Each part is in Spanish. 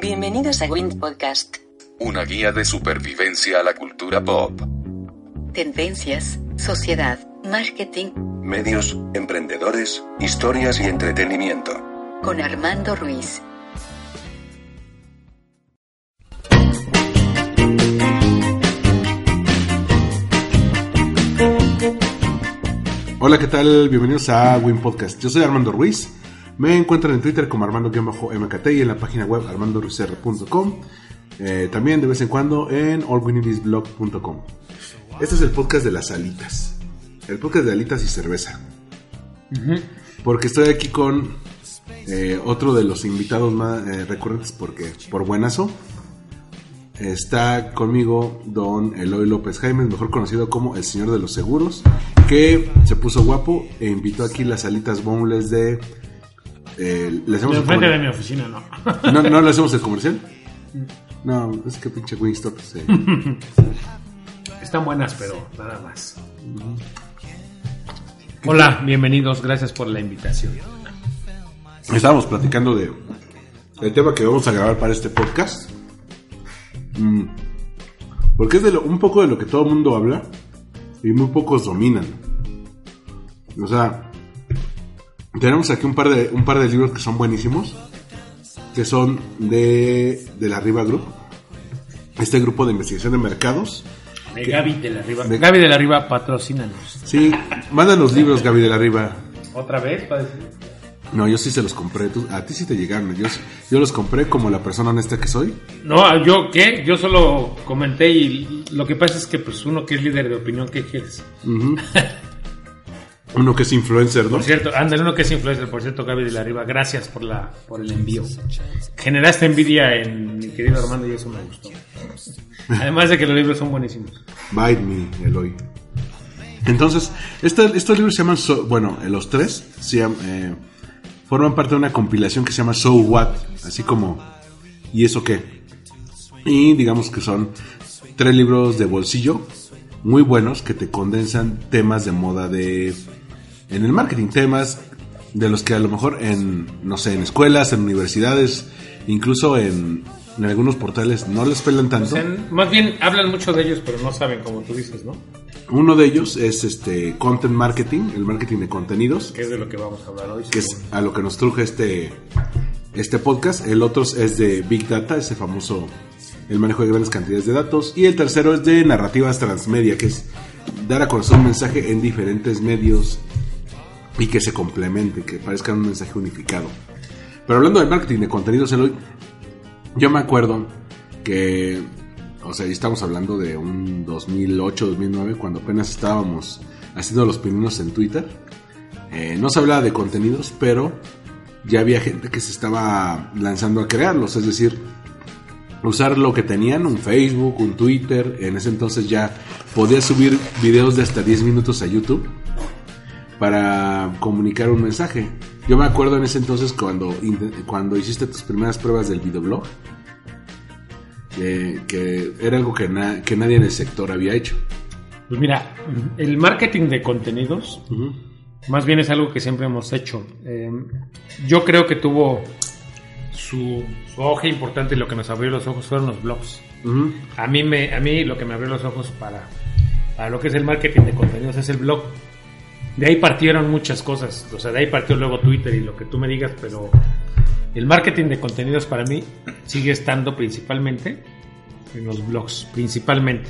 Bienvenidos a Wind Podcast. Una guía de supervivencia a la cultura pop. Tendencias, sociedad, marketing, Medios, emprendedores, historias y entretenimiento. con Armando Ruiz. Hola, ¿qué tal? Bienvenidos a Win Podcast. Yo soy Armando Ruiz. Me encuentran en Twitter como Armando-MKT y en la página web armandoruizr.com. Eh, también de vez en cuando en allwinidisblog.com. Este es el podcast de las alitas. El podcast de alitas y cerveza. Porque estoy aquí con eh, otro de los invitados más eh, recurrentes porque por buenazo. Está conmigo don Eloy López Jaime, mejor conocido como el señor de los seguros, que se puso guapo e invitó aquí las alitas boneless de... eh, ¿le hacemos el Enfrente de mi oficina, no. ¿No, ¿No le hacemos el comercial? No, es que pinche Wingstop se... Están buenas, pero nada más. Hola, bienvenidos, gracias por la invitación. Estábamos platicando de el tema que vamos a grabar para este podcast. Mm. Porque es de lo- un poco de lo que todo el mundo habla y muy pocos dominan. O sea, tenemos aquí un par de, un par de libros que son buenísimos, que son de, de la Riva Group, este grupo de investigación de mercados. De Gaby de la Riva. De- Gaby de la Riva, patrocínanos. Sí, mandan los libros, Gaby de la Riva. ¿Otra vez? decir? No, yo sí se los compré. tú- a ti sí te llegaron. Yo, yo los compré como la persona honesta que soy. No, ¿yo qué? Yo solo comenté y lo que pasa es que pues uno que es líder de opinión, ¿qué quieres? Uno que es influencer, ¿no? Por cierto, ándale, uno que es influencer, por cierto, Gaby de la Riva, gracias por la por el envío. Generaste envidia en mi querido Armando y eso me gustó. Además de que los libros son buenísimos. Bite Me, Eloy. Entonces, este- estos libros se llaman, So- bueno, eh, los tres se llaman, eh, forman parte de una compilación que se llama So What, así como, ¿y eso qué? Y digamos que son tres libros de bolsillo muy buenos que te condensan temas de moda de, en el marketing, temas de los que a lo mejor en, no sé, en escuelas, en universidades, incluso en, en algunos portales no les pelan tanto. sea, más bien hablan mucho de ellos, pero no saben, como tú dices, ¿no? Uno de ellos es este content marketing, el marketing de contenidos, Que es de lo que vamos a hablar hoy. que es a lo que nos truje este, este podcast. El otro es de Big Data, ese famoso, el manejo de grandes cantidades de datos. Y el tercero es de narrativas transmedia, que es dar a conocer un mensaje en diferentes medios y que se complemente, que parezca un mensaje unificado. Pero hablando del marketing de contenidos, Eloy, yo me acuerdo que, o sea, estamos hablando de un 2008, 2009, cuando apenas estábamos haciendo los pininos en Twitter. Eh, no se hablaba de contenidos, pero ya había gente que se estaba lanzando a crearlos, es decir, usar lo que tenían, un Facebook, un Twitter, en ese entonces ya podías subir videos de hasta 10 minutos a YouTube para comunicar un mensaje. Yo me acuerdo en ese entonces cuando, cuando hiciste tus primeras pruebas del videoblog, que, que era algo que, na- que nadie en el sector había hecho. Pues mira, el marketing de contenidos, más bien es algo que siempre hemos hecho. Eh, yo creo que tuvo su, su auge importante y lo que nos abrió los ojos fueron los blogs. A mí, me, a mí lo que me abrió los ojos para, para lo que es el marketing de contenidos es el blog. De ahí partieron muchas cosas. O sea, de ahí partió luego Twitter y lo que tú me digas, pero el marketing de contenidos para mí sigue estando principalmente en los blogs, principalmente.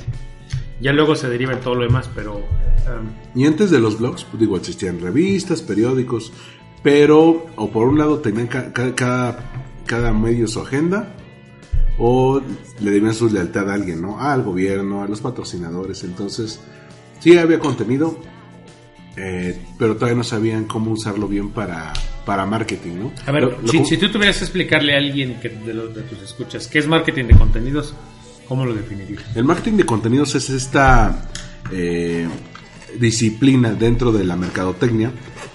Ya luego se deriva en todo lo demás, pero um, Y antes de los blogs, pues digo, existían revistas, periódicos, pero o por un lado tenían ca- ca- cada, cada medio su agenda, o le debían su lealtad a alguien, ¿no? Al gobierno, a los patrocinadores. Entonces, sí había contenido, eh, pero todavía no sabían cómo usarlo bien para, para marketing, ¿no? a ver, Lo- lo si, si tú tuvieras que explicarle a alguien que de, los- de tus escuchas qué es marketing de contenidos, ¿cómo lo definirías? El marketing de contenidos es esta eh, disciplina dentro de la mercadotecnia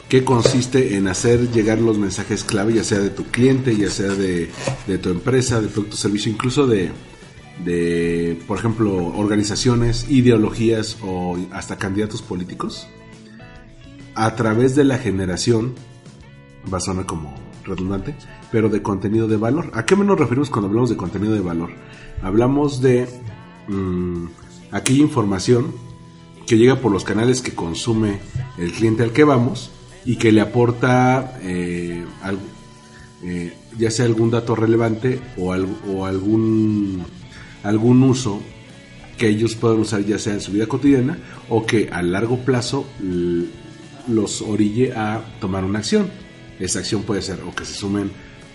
que consiste en hacer llegar los mensajes clave, ya sea de tu cliente, ya sea de, de tu empresa, de producto o servicio, incluso de, de, por ejemplo, organizaciones, ideologías o hasta candidatos políticos, a través de la generación, va a sonar como redundante, pero de contenido de valor. ¿A qué nos referimos cuando hablamos de contenido de valor? Hablamos de mm, aquella información que llega por los canales que consume el cliente al que vamos y que le aporta eh, eh, ya sea algún dato relevante o, o algún, algún uso que ellos puedan usar ya sea en su vida cotidiana o que a largo plazo los orille a tomar una acción. Esa acción puede ser o que se sumen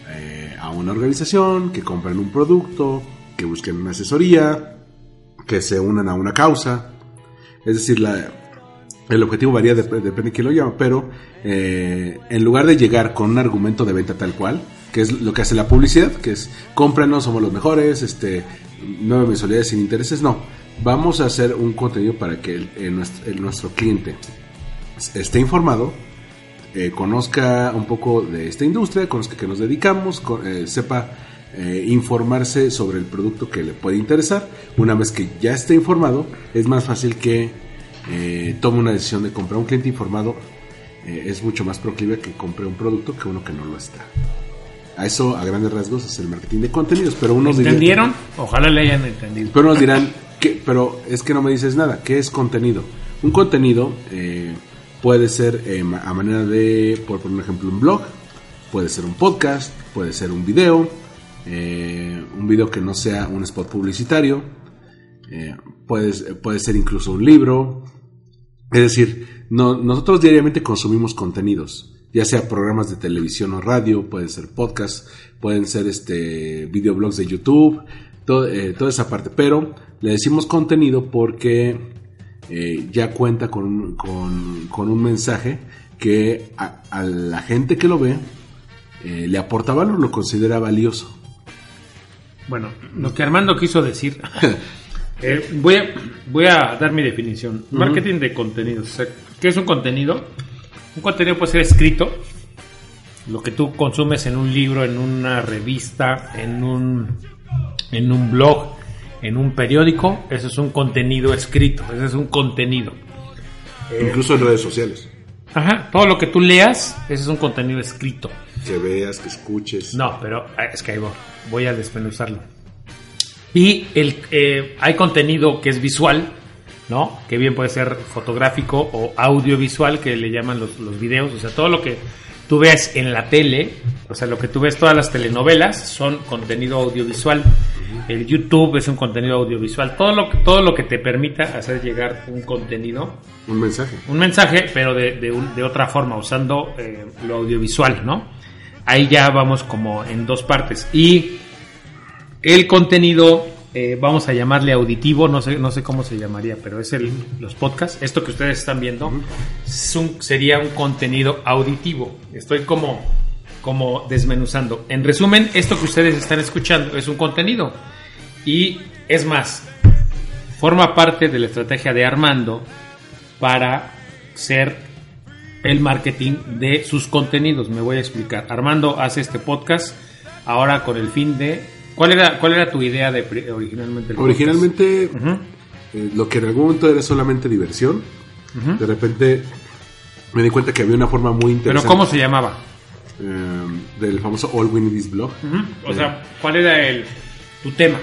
eh, a una organización, que compren un producto, que busquen una asesoría, que se unan a una causa. Es decir, la, el objetivo varía, dep- depende de quién lo llama, pero eh, en lugar de llegar con un argumento de venta tal cual, que es lo que hace la publicidad, que es cómpranos, somos los mejores, este, nueve mensualidades sin intereses, no. Vamos a hacer un contenido para que el- nuestro cliente esté informado, eh, conozca un poco de esta industria, conozca que nos dedicamos, eh, sepa eh, informarse sobre el producto que le puede interesar. Una vez que ya esté informado, es más fácil que tome una decisión de comprar. Un cliente informado es mucho más proclive que compre un producto que uno que no lo está. A eso, a grandes rasgos, es el marketing de contenidos. Pero unos ¿Entendieron? Ojalá le hayan entendido. pero nos dirán, que, pero es que no me dices nada, ¿qué es contenido? Un contenido eh, puede ser ma- a manera de, por poner un ejemplo, un blog, puede ser un podcast, puede ser un video, eh, un video que no sea un spot publicitario, eh, puede, puede ser incluso un libro. Es decir, no, nosotros diariamente consumimos contenidos, ya sea programas de televisión o radio, pueden ser podcasts, pueden ser este videoblogs de YouTube, todo- eh, toda esa parte. Pero le decimos contenido porque eh, ya cuenta con un, con, con un mensaje que a, a la gente que lo ve eh, le aporta valor, lo considera valioso. Bueno, lo que Armando quiso decir. eh, voy, a, voy a dar mi definición. Marketing de contenidos. O sea, ¿Qué es un contenido? Un contenido puede ser escrito. Lo que tú consumes en un libro, en una revista, en un, en un blog, en un periódico. Eso es un contenido escrito. Ese es un contenido. Incluso en redes sociales. Ajá. Todo lo que tú leas, ese es un contenido escrito. Que veas, que escuches. No, pero eh, es que ahí voy, voy a desmenuzarlo. Y el, eh, hay contenido que es visual, ¿no? Que bien puede ser fotográfico o audiovisual, que le llaman los, los videos. O sea, todo lo que tú ves en la tele, o sea, lo que tú ves, todas las telenovelas son contenido audiovisual. El YouTube es un contenido audiovisual. Todo lo, que- todo lo que te permita hacer llegar un contenido Un mensaje. un mensaje, pero de, de un- de otra forma, usando eh, lo audiovisual, ¿no? Ahí ya vamos como en dos partes. Y el contenido, eh, vamos a llamarle auditivo, no sé, no sé cómo se llamaría, pero es el, los podcasts. Esto que ustedes están viendo es un- sería un contenido auditivo. Estoy como, como desmenuzando. En resumen, esto que ustedes están escuchando es un contenido. Y es más, forma parte de la estrategia de Armando para ser el marketing de sus contenidos. Me voy a explicar. Armando hace este podcast ahora con el fin de... ¿Cuál era, cuál era tu idea de originalmente? del Originalmente, podcast? Ujú, eh, lo que en algún momento era solamente diversión, ujú. de repente me di cuenta que había una forma muy Pero interesante ¿cómo se llamaba? eh, del famoso All We Need Is Blog. Ujú. O sea, ¿cuál era el tu tema?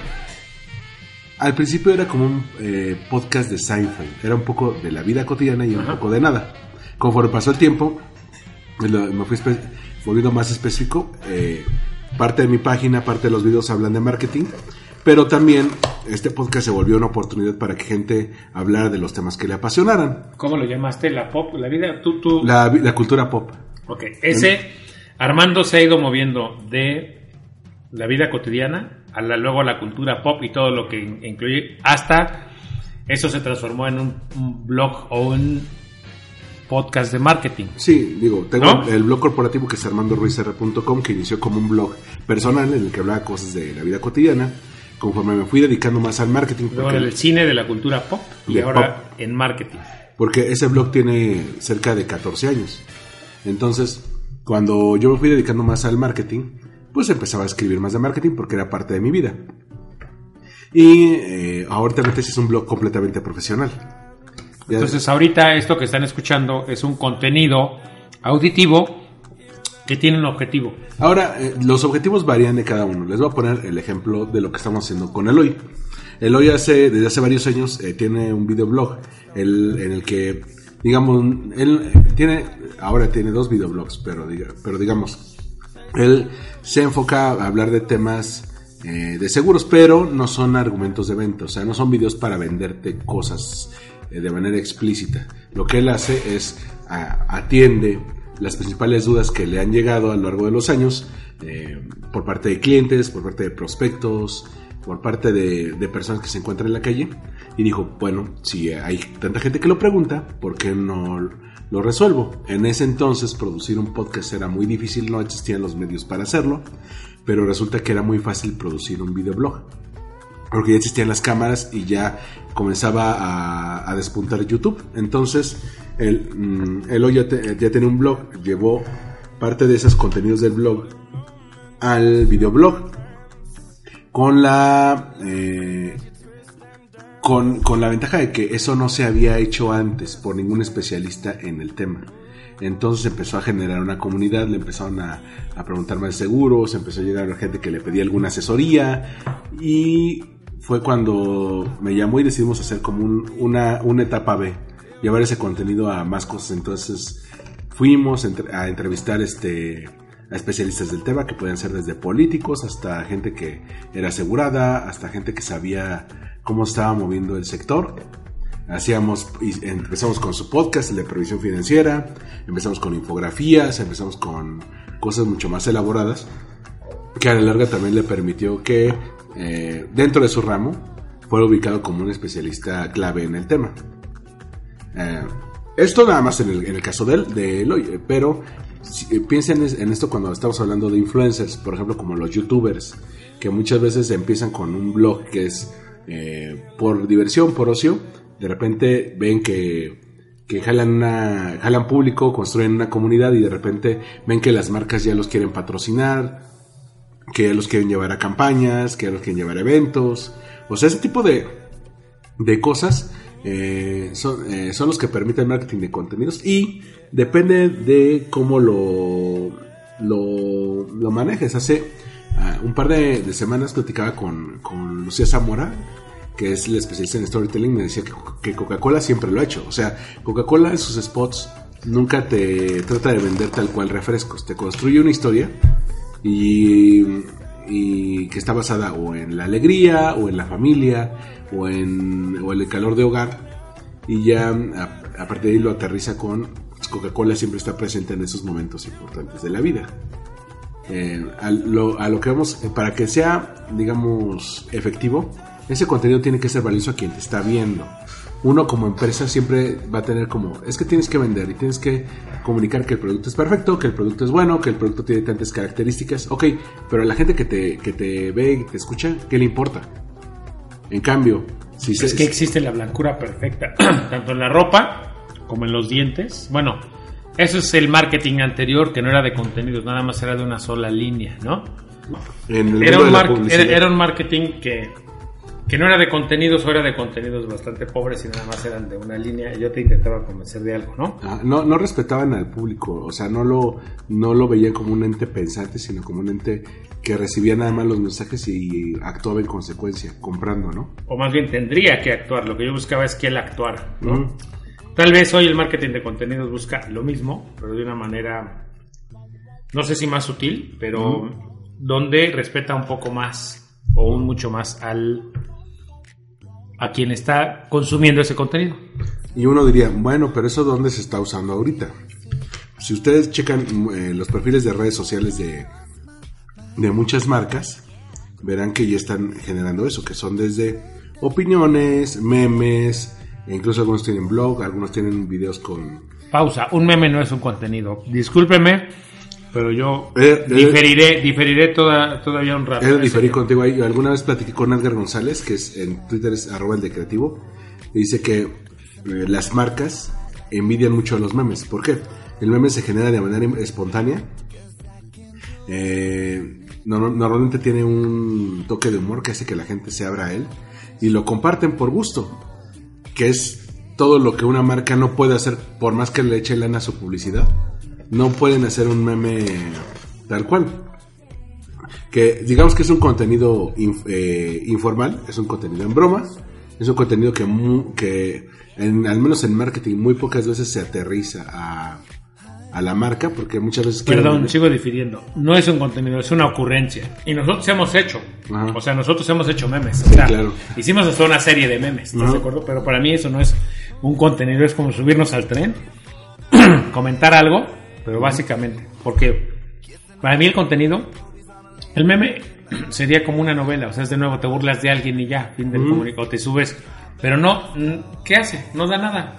Al principio era como un eh, podcast de Seinfeld, era un poco de la vida cotidiana y un poco de nada. Conforme pasó el tiempo, me fui volviendo más específico. eh, parte de mi página, parte de los videos hablan de marketing, pero también este podcast se volvió una oportunidad para que gente hablara de los temas que le apasionaran. ¿Cómo lo llamaste? La pop, la vida. Tú, tú. La, cultura pop. Ok, ese Armando se ha ido moviendo de la vida cotidiana a la, luego a la cultura pop y todo lo que in- incluye hasta eso se transformó en un, un blog o un podcast de marketing. Sí, digo, tengo ¿No? el blog corporativo que es armandoruizr.com que inició como un blog personal en el que hablaba cosas de la vida cotidiana. Conforme me fui dedicando más al marketing, Luego en el cine de la cultura pop y ahora en marketing. porque ese blog tiene cerca de 14 años. Entonces, cuando yo me fui dedicando más al marketing, pues empezaba a escribir más de marketing porque era parte de mi vida. Y eh, ahorita es un blog completamente profesional. Entonces ahorita esto que están escuchando es un contenido auditivo que tiene un objetivo. Ahora, eh, los objetivos varían de cada uno. Les voy a poner el ejemplo de lo que estamos haciendo con Eloy. Eloy hace, desde hace varios años eh, tiene un videoblog el- en el que, digamos, él tiene, ahora tiene dos videoblogs, pero, diga- pero digamos, él se enfoca a hablar de temas eh, de seguros, pero no son argumentos de venta, o sea, no son videos para venderte cosas de manera explícita. Lo que él hace es atiende las principales dudas que le han llegado a lo largo de los años eh, por parte de clientes, por parte de prospectos, por parte de, de personas que se encuentran en la calle y dijo, bueno, si hay tanta gente que lo pregunta, ¿por qué no lo resuelvo? En ese entonces producir un podcast era muy difícil, no existían los medios para hacerlo, pero resulta que era muy fácil producir un videoblog. Porque ya existían las cámaras y ya comenzaba a, despuntar YouTube. Entonces, el, mm, Elo ya, te- tenía un blog, llevó parte de esos contenidos del blog al videoblog con la eh, con, con la ventaja de que eso no se había hecho antes por ningún especialista en el tema. Entonces empezó a generar una comunidad, le empezaron a, a preguntar más seguros, empezó a llegar gente que le pedía alguna asesoría y fue cuando me llamó y decidimos hacer como un- una, una etapa B, llevar ese contenido a más cosas. Entonces fuimos a entrevistar este a especialistas del tema que pueden ser desde políticos hasta gente que era asegurada, hasta gente que sabía cómo estaba moviendo el sector. Hacíamos, empezamos con su podcast, el de previsión financiera, empezamos con infografías, empezamos con cosas mucho más elaboradas, que a la larga también le permitió que eh, dentro de su ramo fuera ubicado como un especialista clave en el tema. Eh, esto nada más en el, caso de él, de Eloy, eh, pero piensen en esto cuando estamos hablando de influencers, por ejemplo, como los youtubers, que muchas veces empiezan con un blog que es por diversión, por ocio, de repente ven que, que jalan, una, jalan público, construyen una comunidad y de repente ven que las marcas ya los quieren patrocinar, que los quieren llevar a campañas, que los quieren llevar a eventos, o sea, ese tipo de, de cosas eh, son, eh, son los que permiten marketing de contenidos y depende de cómo lo, lo, lo manejes. Hace ah, un par de, de semanas platicaba con, con Lucía Zamora, que es la especialista en storytelling, me decía que, que Coca-Cola siempre lo ha hecho. O sea, Coca-Cola en sus spots nunca te trata de vender tal cual refrescos, te construye una historia y, y que está basada o en la alegría, o en la familia, o en, o el calor de hogar. Y ya a, partir de ahí lo aterriza con Coca-Cola siempre está presente en esos momentos importantes de la vida. A, lo, a lo que vamos, para que sea, digamos, efectivo, ese contenido tiene que ser valioso a quien te está viendo. Uno como empresa siempre va a tener como, es que tienes que vender y tienes que comunicar que el producto es perfecto, que el producto es bueno, que el producto tiene tantas características. Ok, pero a la gente que te, que te ve y te escucha, ¿qué le importa? En cambio, si Es se, que existe la blancura perfecta, tanto en la ropa como en los dientes. Bueno, eso es el marketing anterior que no era de contenidos, nada más era de una sola línea, ¿no? en el Era mundo un, de la mar- publicidad- era, era un marketing que, que no era de contenidos o era de contenidos bastante pobres y nada más eran de una línea. Yo te intentaba convencer de algo, ¿no? Ah, no, no respetaban al público, o sea, no lo, no lo veían como un ente pensante, sino como un ente que recibía nada más los mensajes y actuaba en consecuencia, comprando, ¿no? O más bien tendría que actuar. Lo que yo buscaba es que él actuara, ¿no? Tal vez hoy el marketing de contenidos busca lo mismo, pero de una manera, no sé si más sutil, pero donde respeta un poco más o un mucho más al a quien está consumiendo ese contenido. Y uno diría, bueno, pero eso dónde se está usando ahorita. Si ustedes checan eh, los perfiles de redes sociales de, de muchas marcas, verán que ya están generando eso, que son desde opiniones, memes, e incluso algunos tienen blog, algunos tienen videos con... Pausa, un meme no es un contenido. Discúlpeme, pero yo Eh, eh. diferiré, diferiré toda, todavía un rato. He diferir contigo ahí. Alguna vez platiqué con Edgar González, que es en Twitter es arroba el de creativo, y dice que eh, las marcas envidian mucho a los memes. ¿Por qué? El meme se genera de manera espontánea. Eh, no- normalmente tiene un toque de humor que hace que la gente se abra a él y lo comparten por gusto, que es todo lo que una marca no puede hacer por más que le eche lana a su publicidad. No pueden hacer un meme tal cual. Que digamos que es un contenido inf- eh, informal, es un contenido en broma, es un contenido que, mu- que en- al menos en marketing muy pocas veces se aterriza a, a la marca, porque muchas veces... Perdón, sigo difiriendo. No es un contenido, es una ocurrencia. Y nosotros hemos hecho. Ajá. O sea, nosotros hemos hecho memes. O sea, claro. Hicimos hasta una serie de memes, ¿estás Ajá. de acuerdo? Pero para mí eso no es un contenido, es como subirnos al tren, comentar algo, pero básicamente. Porque para mí el contenido, el meme sería como una novela. O sea, es de nuevo, te burlas de alguien y ya, fin del comunicado, te subes. Pero no, ¿qué hace? No da nada.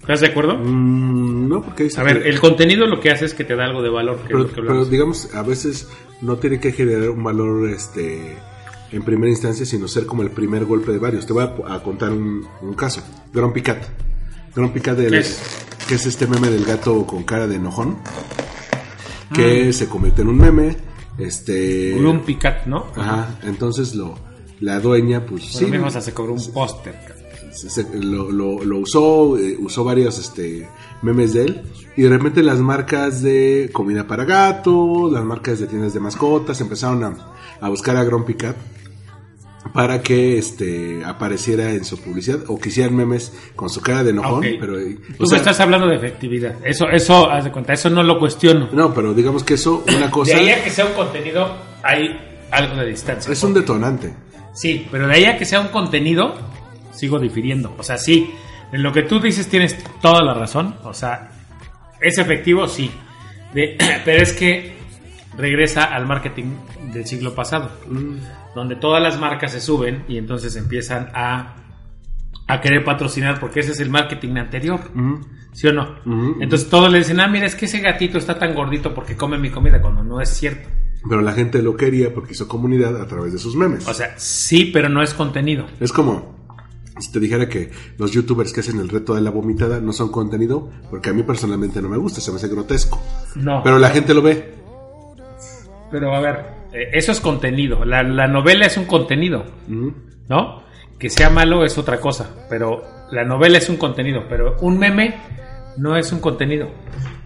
¿Estás de acuerdo? Mm, no, porque A ver, que- el contenido lo que hace es que te da algo de valor. Que es pero, lo que pero hablamos. digamos, a veces no tiene que generar un valor este en primera instancia, sino ser como el primer golpe de varios. Te voy a, a contar un, un caso. Grumpy Cat. Grumpy Cat, del- ¿Qué es? Que es este meme del gato con cara de enojón, Ah. que se convierte en un meme. Este, Grumpy Cat, ¿no? Ajá, entonces lo, la dueña, pues Por sí, lo mismo se cobró un póster. lo, lo- lo usó, eh, usó varios este, memes de él y de repente las marcas de comida para gato, las marcas de tiendas de mascotas empezaron a, a buscar a Grumpy Cat para que este apareciera en su publicidad o que hicieran memes con su cara de enojón, Ok. pero eh, Tú o sea, estás hablando de efectividad. Eso, eso, haz de cuenta, eso no lo cuestiono. no, pero digamos que eso una De cosa ahí a que sea un contenido, hay algo de distancia. es un detonante. Sí, pero de ahí a que sea un contenido, sigo difiriendo. O sea, sí, en lo que tú dices tienes toda la razón. O sea, es efectivo, sí. De- pero es que regresa al marketing del siglo pasado, donde todas las marcas se suben y entonces empiezan a, a querer patrocinar porque ese es el marketing anterior. ¿Sí o no? Ujú. Entonces todos le dicen, ah, mira, es que ese gatito está tan gordito porque come mi comida, cuando no es cierto. Pero la gente lo quería porque hizo comunidad a través de sus memes. O sea, sí, pero no es contenido. Es como si te dijera que los youtubers que hacen el reto de la vomitada no son contenido, porque a mí personalmente no me gusta, se me hace grotesco. No. Pero la gente lo ve. Pero a ver, eh, eso es contenido. La, la novela es un contenido. ¿no? Que sea malo es otra cosa. Pero la novela es un contenido. Pero un meme no es un contenido.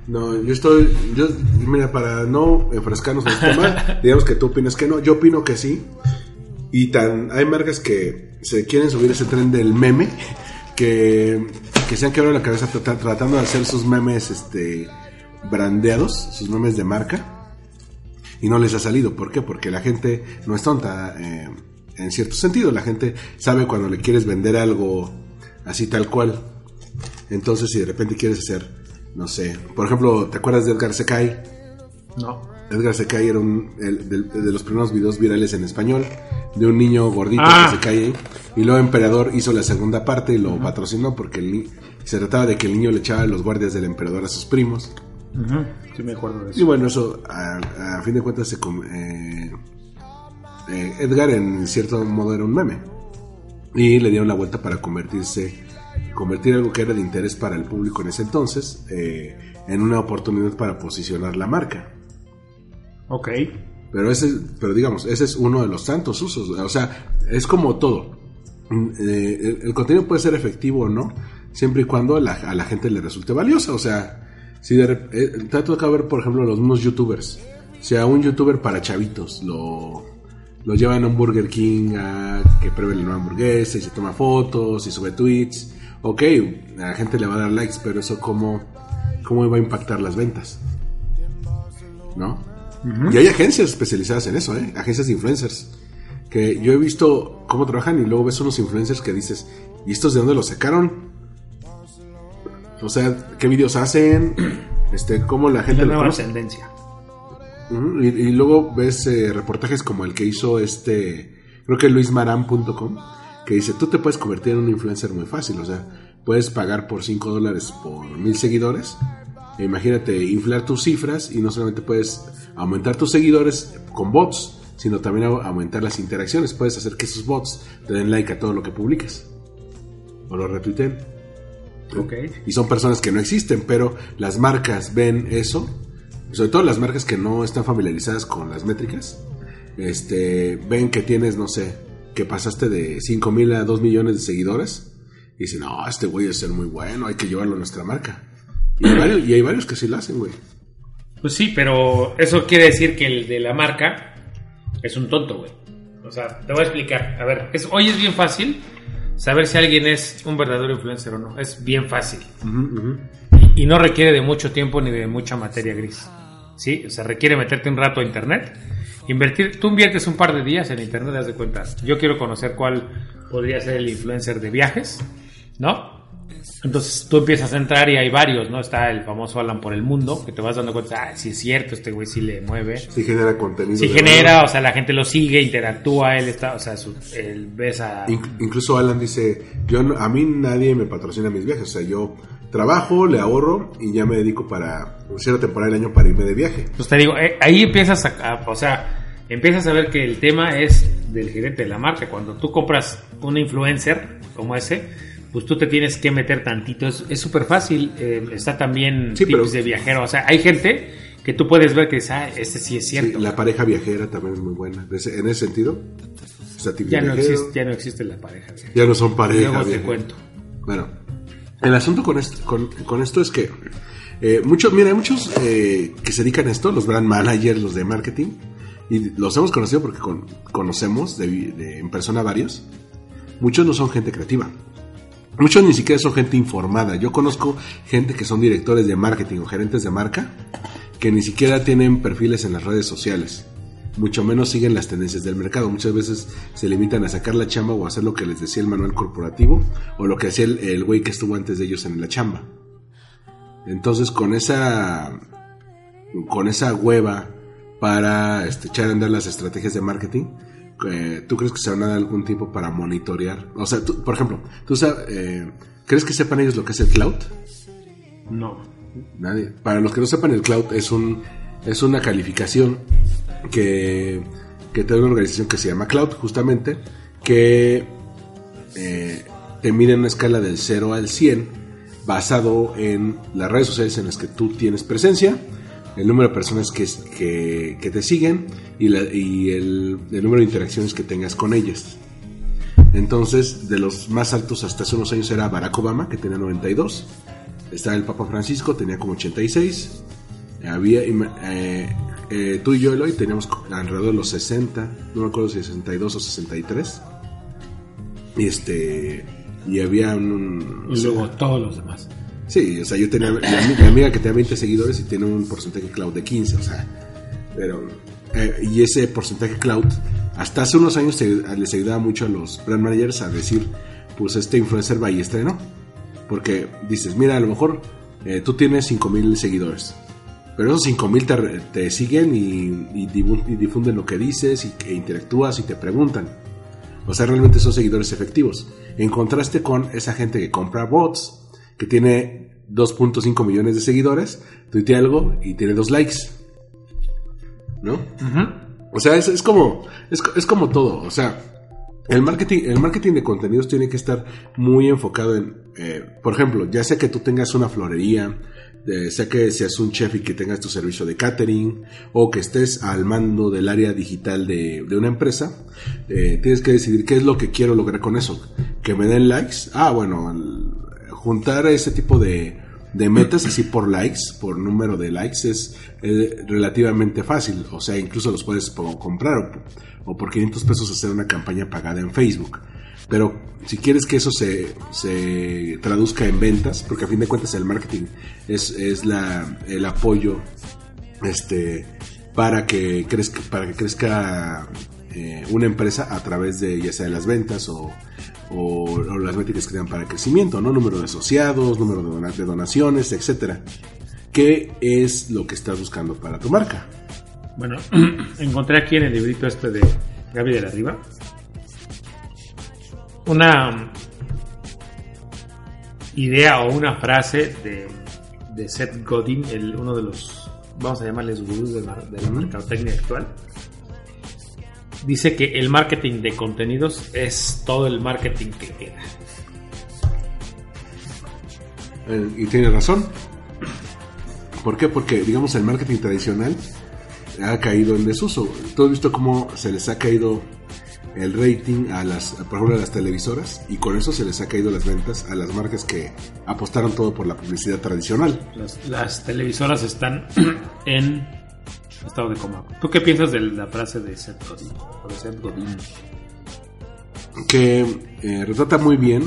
No, yo estoy, yo, mira, para no enfrascarnos en el tema, digamos que tú opinas que no, yo opino que sí. Y tan, hay marcas que se quieren subir ese tren del meme, que, que se han quebrado la cabeza trata- tratando de hacer sus memes, este, brandeados, sus memes de marca, y no les ha salido. ¿Por qué? Porque la gente no es tonta, eh, en cierto sentido, la gente sabe cuando le quieres vender algo así tal cual. Entonces, si de repente quieres hacer, no sé, por ejemplo, ¿te acuerdas de Edgar Secay? No. Edgar Secay era un, el- de, los primeros videos virales en español de un niño gordito Ah. que se cae. Y luego Emperador hizo la segunda parte y lo patrocinó porque el se trataba de que el niño le echaba los guardias del emperador a sus primos. Sí me acuerdo de Y bueno, eso a, a fin de cuentas se com- eh, eh, Edgar en cierto modo era un meme. Y le dieron la vuelta para convertirse, convertir algo que era de interés para el público en ese entonces eh, en una oportunidad para posicionar la marca. Ok. Pero ese, pero digamos, ese es uno de los tantos usos. O sea, es como todo. Mm, eh, el, el contenido puede ser efectivo o no, siempre y cuando la, a la gente le resulte valiosa. O sea, si de, eh, te ha tocado ver, por ejemplo, los mismos youtubers. O sea, un youtuber para chavitos lo, lo llevan a un Burger King a que pruebe la nueva hamburguesa y se toma fotos y sube tweets. Ok, a la gente le va a dar likes, pero eso cómo, cómo va a impactar las ventas. ¿No? Y hay agencias especializadas en eso, ¿eh? Agencias de influencers. Que yo he visto cómo trabajan y luego ves unos influencers que dices, ¿y estos de dónde los sacaron? O sea, ¿qué vídeos hacen? Este, cómo la gente La nueva conoce. tendencia. Ujú, y, y luego ves eh, reportajes como el que hizo este, creo que luismaran.com, que dice, tú te puedes convertir en un influencer muy fácil, o sea, puedes pagar por 5 dólares por mil seguidores. E imagínate, inflar tus cifras y no solamente puedes aumentar tus seguidores con bots, sino también au- aumentar las interacciones. Puedes hacer que esos bots te den like a todo lo que publiques. O lo retuiteen. Ok. Y son personas que no existen, pero las marcas ven eso, sobre todo las marcas que no están familiarizadas con las métricas, este, ven que tienes, no sé, que pasaste de 5 mil a 2 millones de seguidores, y dicen, no, este güey es ser muy bueno, hay que llevarlo a nuestra marca. Y hay varios, y hay varios que sí lo hacen, güey. Pues sí, pero eso quiere decir que el de la marca es un tonto, güey. O sea, te voy a explicar. A ver, es, hoy es bien fácil saber si alguien es un verdadero influencer o no. Es bien fácil. Y, y no requiere de mucho tiempo ni de mucha materia gris. ¿Sí? O sea, requiere meterte un rato a internet. Invertir, tú inviertes un par de días en internet, das de cuenta. Yo quiero conocer cuál podría ser el influencer de viajes, ¿no? Entonces tú empiezas a entrar y hay varios, ¿no? Está el famoso Alan por el mundo, que te vas dando cuenta, ah, sí es cierto, este güey sí le mueve. Sí genera contenido. Sí genera, o sea, la gente lo sigue, interactúa, él está, o sea, su, él ves a... In- incluso Alan dice, yo no- a mí nadie me patrocina mis viajes, o sea, yo trabajo, le ahorro y ya me dedico para cierta temporada del año para irme de viaje. Pues te digo, eh, ahí empiezas a, a- o sea, empiezas a ver que el tema es del gerente de la marca. Cuando tú compras un influencer como ese, pues tú te tienes que meter tantito. Es es súper fácil. eh, está también Sí, tips pero- de viajero. O sea, hay gente que tú puedes ver que dice, ah, este sí es cierto. Sí, la pareja viajera también es muy buena. En ese sentido, está ya, no existe, ya no existe la pareja. viajera. ya no son pareja Luego te viajera. cuento. Bueno, el asunto con esto, con, con esto es que eh, muchos, mira, hay muchos eh, que se dedican a esto, los brand managers, los de marketing, y los hemos conocido porque con- conocemos de, de- en persona varios. Muchos no son gente creativa. Muchos ni siquiera son gente informada. Yo conozco gente que son directores de marketing o gerentes de marca que ni siquiera tienen perfiles en las redes sociales. Mucho menos siguen las tendencias del mercado. Muchas veces se limitan a sacar la chamba o a hacer lo que les decía el manual corporativo o lo que hacía el güey que estuvo antes de ellos en la chamba. Entonces con esa con esa hueva para este, echar a andar las estrategias de marketing, eh, ¿tú crees que se van a dar algún tiempo para monitorear? O sea, tú, por ejemplo, ¿tú sab- eh, crees que sepan ellos lo que es el cloud? No. Nadie. Para los que no sepan, el cloud es un es una calificación que, que te da una organización que se llama Cloud, justamente, que eh, te mide en una escala del 0 al 100 basado en las redes sociales en las que tú tienes presencia, el número de personas que, que te siguen y, la- y el, el número de interacciones que tengas con ellas. Entonces, de los más altos hasta hace unos años era Barack Obama, que tenía 92. Estaba el Papa Francisco, tenía como 86. Había, eh, eh, tú y yo, Eloy, teníamos alrededor de los 60. No me acuerdo si 62 o 63. Y este. Y había un. Y luego todos los demás. Sí, o sea, yo tenía mi amiga que tenía 20 seguidores y tiene un porcentaje cloud de 15, o sea, pero eh, y ese porcentaje cloud hasta hace unos años les ayudaba mucho a los brand managers a decir, pues este influencer va y estrenó, porque dices, mira, a lo mejor eh, tú tienes 5000 seguidores, pero esos 5000 te, te siguen y, difunden lo que dices y que interactúas y te preguntan. O sea, realmente son seguidores efectivos. En contraste con esa gente que compra bots, que tiene 2.5 millones de seguidores, tuitea algo y tiene dos likes. ¿No? O sea, es, es como, es, es como todo. O sea, el marketing, el marketing de contenidos tiene que estar muy enfocado en, eh, por ejemplo, ya sea que tú tengas una florería, eh, sea que seas un chef y que tengas tu servicio de catering, o que estés al mando del área digital de, de una empresa, eh, tienes que decidir qué es lo que quiero lograr con eso. Que me den likes. Ah, bueno, juntar ese tipo de, de metas así por likes, por número de likes, es eh, relativamente fácil. O sea, incluso los puedes comprar o, o por 500 pesos hacer una campaña pagada en Facebook. Pero si quieres que eso se, se traduzca en ventas, porque a fin de cuentas el marketing es, es la, el apoyo este, para, que crezca, para que crezca eh, una empresa a través de ya sea de las ventas o, o, o las métricas que dan para crecimiento, ¿no? Número de asociados, número de, dona- de donaciones, etcétera. ¿Qué es lo que estás buscando para tu marca? Bueno, encontré aquí en el librito este de Gaby de la Riva una idea o una frase de, de Seth Godin, el, uno de los, vamos a llamarles gurús de, mar- de la mercadotecnia actual. Dice que el marketing de contenidos es todo el marketing que queda. Eh, y tiene razón. ¿Por qué? Porque, digamos, el marketing tradicional ha caído en desuso. Tú has visto cómo se les ha caído el rating a las, por ejemplo, a las televisoras y con eso se les ha caído las ventas a las marcas que apostaron todo por la publicidad tradicional. Las, las televisoras están en estado de coma. ¿Tú qué piensas de la frase de Seth Godin? O de Seth Godin? que eh, retrata muy bien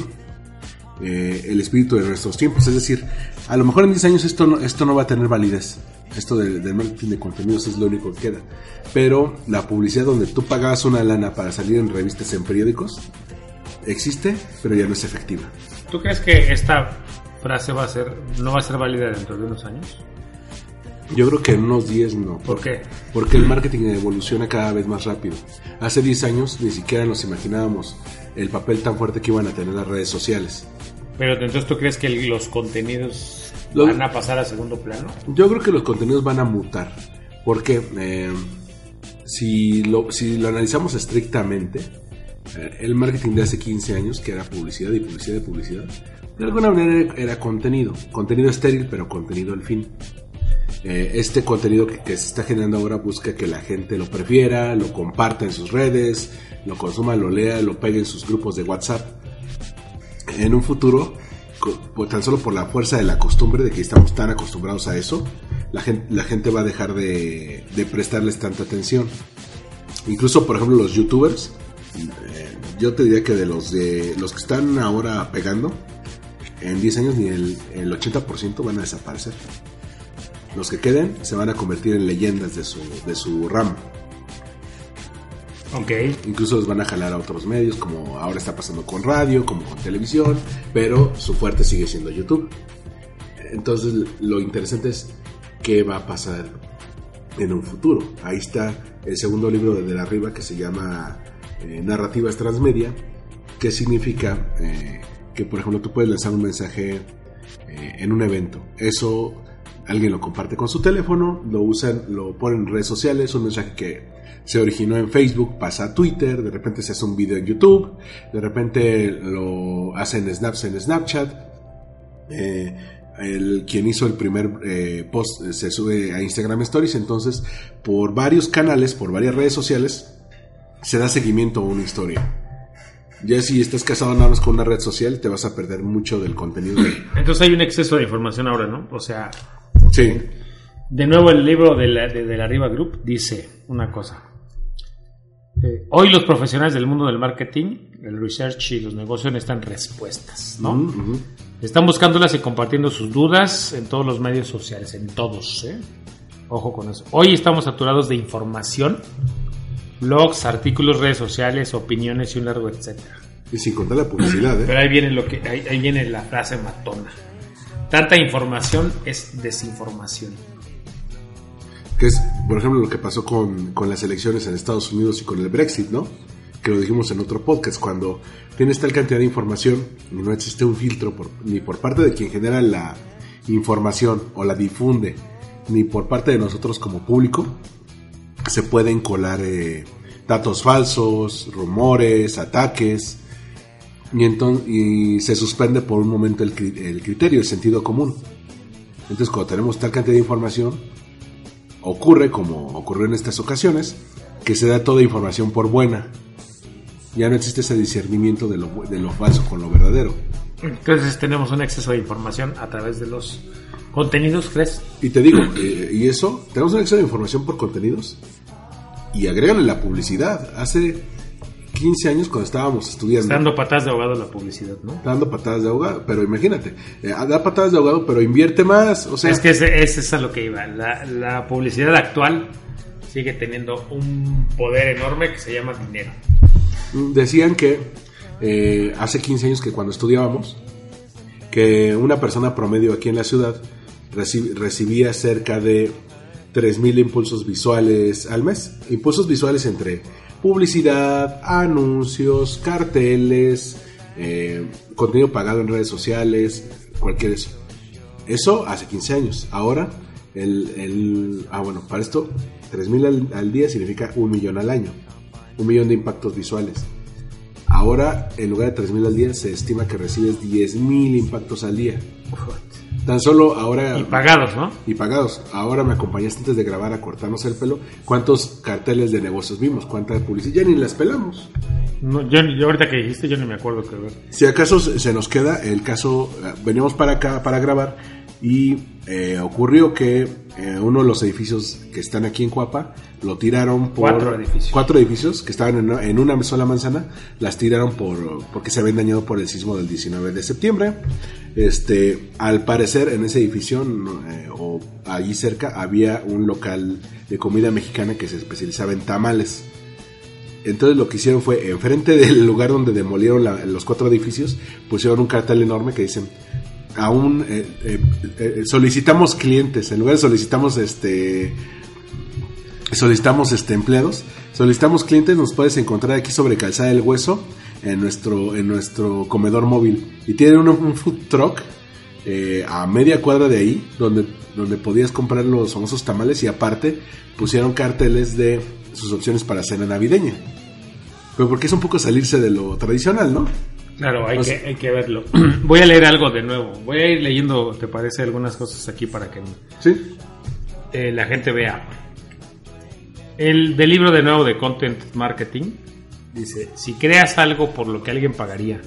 eh, el espíritu de nuestros tiempos. Es decir, a lo mejor en 10 años esto no, esto no va a tener validez. Esto del, del marketing de contenidos es lo único que queda. Pero la publicidad donde tú pagabas una lana para salir en revistas, en periódicos, existe, pero ya no es efectiva. ¿Tú crees que esta frase va a ser no va a ser válida dentro de unos años? Yo creo que en unos 10 no. ¿Por qué? Porque el marketing evoluciona cada vez más rápido. Hace 10 años ni siquiera nos imaginábamos el papel tan fuerte que iban a tener las redes sociales. Pero entonces tú crees que los contenidos van a pasar a segundo plano? Yo creo que los contenidos van a mutar. Porque eh, si, lo, si lo analizamos estrictamente, eh, el marketing de hace 15 años, que era publicidad y publicidad y publicidad, de alguna manera era, era contenido. Contenido estéril, pero contenido al fin. Eh, este contenido que, se está generando ahora busca que la gente lo prefiera, lo comparta en sus redes, lo consuma, lo lea, lo pegue en sus grupos de WhatsApp. En un futuro, pues, tan solo por la fuerza de la costumbre de que estamos tan acostumbrados a eso, la gente, va a dejar de, de prestarles tanta atención. Incluso, por ejemplo, los youtubers, eh, yo te diría que de los de los que están ahora pegando, en 10 años ni el, el 80% van a desaparecer. Los que queden se van a convertir en leyendas de su, de su ramo. Ok. Incluso los van a jalar a otros medios, como ahora está pasando con radio, como con televisión, pero su fuerte sigue siendo YouTube. Entonces, lo interesante es qué va a pasar en un futuro. Ahí está el segundo libro de De la Riva que se llama eh, Narrativas Transmedia, que significa eh, que, por ejemplo, tú puedes lanzar un mensaje eh, en un evento. Eso alguien lo comparte con su teléfono, lo usan, lo ponen en redes sociales, un mensaje que se originó en Facebook, pasa a Twitter, de repente se hace un video en YouTube, de repente lo hacen snaps en Snapchat. Eh, el, quien hizo el primer eh, post eh, se sube a Instagram Stories, entonces por varios canales, por varias redes sociales, se da seguimiento a una historia. Ya si estás casado nada más con una red social, te vas a perder mucho del contenido. Entonces hay un exceso de información ahora, ¿no? O sea, Sí, de nuevo el libro de la, de, de la Riva Group dice una cosa. Eh, hoy los profesionales del mundo del marketing, el research y los negocios necesitan respuestas, ¿no? Ujú. Están buscándolas y compartiendo sus dudas en todos los medios sociales, en todos, ¿eh? Ojo con eso. Hoy estamos saturados de información, blogs, artículos, redes sociales, opiniones y un largo etcétera. Y sin contar la publicidad, ¿eh? Pero ahí viene lo que ahí, ahí viene la frase matona. Tanta información es desinformación. Que es, por ejemplo, lo que pasó con, con las elecciones en Estados Unidos y con el Brexit, ¿no? Que lo dijimos en otro podcast, cuando tienes tal cantidad de información y no existe un filtro por- ni por parte de quien genera la información o la difunde, ni por parte de nosotros como público, se pueden colar eh, datos falsos, rumores, ataques, y, enton- y se suspende por un momento el, el criterio, el sentido común. Entonces, cuando tenemos tal cantidad de información, ocurre, como ocurrió en estas ocasiones, que se da toda información por buena. Ya no existe ese discernimiento de lo, de lo falso con lo verdadero. Entonces tenemos un exceso de información a través de los contenidos, ¿crees? Y te digo, eh, y eso, tenemos un exceso de información por contenidos y agrégale la publicidad. Hace 15 años cuando estábamos estudiando, Dando patadas de ahogado a la publicidad, ¿no? dando patadas de ahogado, pero imagínate, eh, da patadas de ahogado, pero invierte más, o sea, es que ese, ese es a lo que iba. La, la publicidad actual sigue teniendo un poder enorme que se llama dinero. decían que eh, hace 15 años que cuando estudiábamos, que una persona promedio aquí en la ciudad reci- recibía cerca de 3.000 impulsos visuales al mes. Impulsos visuales entre publicidad, anuncios, carteles, eh, contenido pagado en redes sociales, cualquier eso. Eso hace 15 años. Ahora, el, el- ah, bueno, para esto, 3.000 al, al día significa un millón al año. Un millón de impactos visuales. Ahora, en lugar de 3.000 al día, se estima que recibes 10.000 impactos al día. Tan solo ahora... Y pagados, ¿no? y pagados. Ahora me acompañaste antes de grabar a cortarnos el pelo. ¿Cuántos carteles de negocios vimos? ¿Cuánta publicidad? Ya ni las pelamos. No, yo, yo ahorita que dijiste, yo ni me acuerdo que ver. Si acaso se se nos queda el caso, eh, venimos para acá para grabar y eh, ocurrió que eh, uno de los edificios que están aquí en Cuapa lo tiraron por Cuatro edificios. cuatro edificios que estaban en una, en una sola manzana, las tiraron por porque se habían dañado por el sismo del 19 de septiembre. Este, al parecer en ese edificio eh, o allí cerca había un local de comida mexicana que se especializaba en tamales. Entonces lo que hicieron fue, enfrente del lugar donde demolieron la- los cuatro edificios, pusieron un cartel enorme que dicen, aún eh, eh, eh, solicitamos clientes, en lugar de solicitamos este solicitamos este empleados, solicitamos clientes, nos puedes encontrar aquí sobre Calzada del Hueso, en nuestro, en nuestro comedor móvil. Y tienen un, food truck eh, a media cuadra de ahí, donde, donde podías comprar los famosos tamales y aparte pusieron carteles de sus opciones para cena navideña. Pero porque es un poco salirse de lo tradicional, ¿no? Claro, hay, O que, sea- hay que verlo. Voy a leer algo de nuevo. Voy a ir leyendo, ¿te parece? Algunas cosas aquí para que Sí. eh, la gente vea. El del libro de nuevo de Content Marketing dice, si creas algo por lo que alguien pagaría,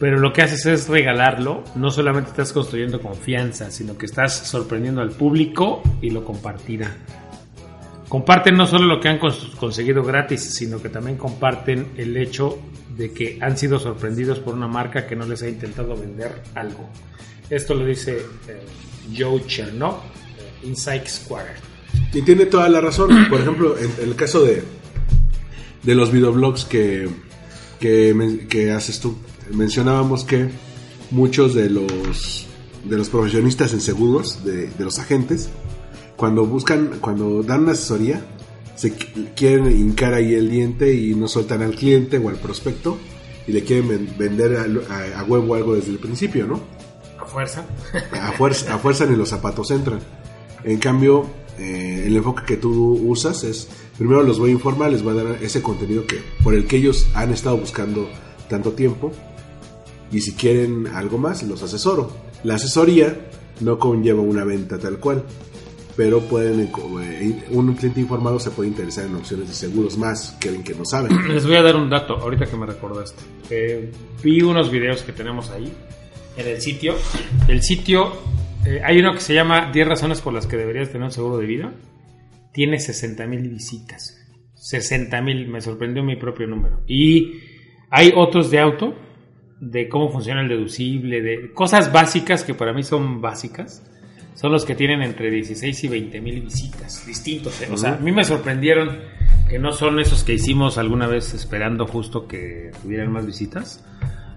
pero lo que haces es regalarlo, no solamente estás construyendo confianza, sino que estás sorprendiendo al público y lo compartirá. Comparten no solo lo que han cons- conseguido gratis, sino que también comparten el hecho de que han sido sorprendidos por una marca que no les ha intentado vender algo. Esto lo dice eh, Joe Chernow, eh, Insight Square. Y tiene toda la razón. Por ejemplo, en, el caso de, de los videoblogs que, que, que haces tú, mencionábamos que muchos de los, de los profesionistas en seguros, de, de los agentes, cuando buscan, cuando dan una asesoría, se qu- quieren hincar ahí el diente y no sueltan al cliente o al prospecto y le quieren ven- vender a, a- a huevo algo desde el principio, ¿no? A fuerza. a fuerza, a fuerza ni los zapatos entran. En cambio, eh, el enfoque que tú usas es, primero los voy a informar, les voy a dar ese contenido que por el que ellos han estado buscando tanto tiempo y si quieren algo más, los asesoro. La asesoría no conlleva una venta tal cual, pero pueden eh, un cliente informado se puede interesar en opciones de seguros más que alguien que no sabe. Les voy a dar un dato, ahorita que me recordaste. Eh, vi unos videos que tenemos ahí en el sitio. El sitio, eh, hay uno que se llama 10 razones por las que deberías tener un seguro de vida. Tiene 60 mil visitas. 60 mil, me sorprendió mi propio número. Y hay otros de auto, de cómo funciona el deducible, de cosas básicas que para mí son básicas. Son los que tienen entre 16 y 20 mil visitas, distintos. ¿eh? O sea, a mí me sorprendieron que no son esos que hicimos alguna vez esperando justo que tuvieran más visitas.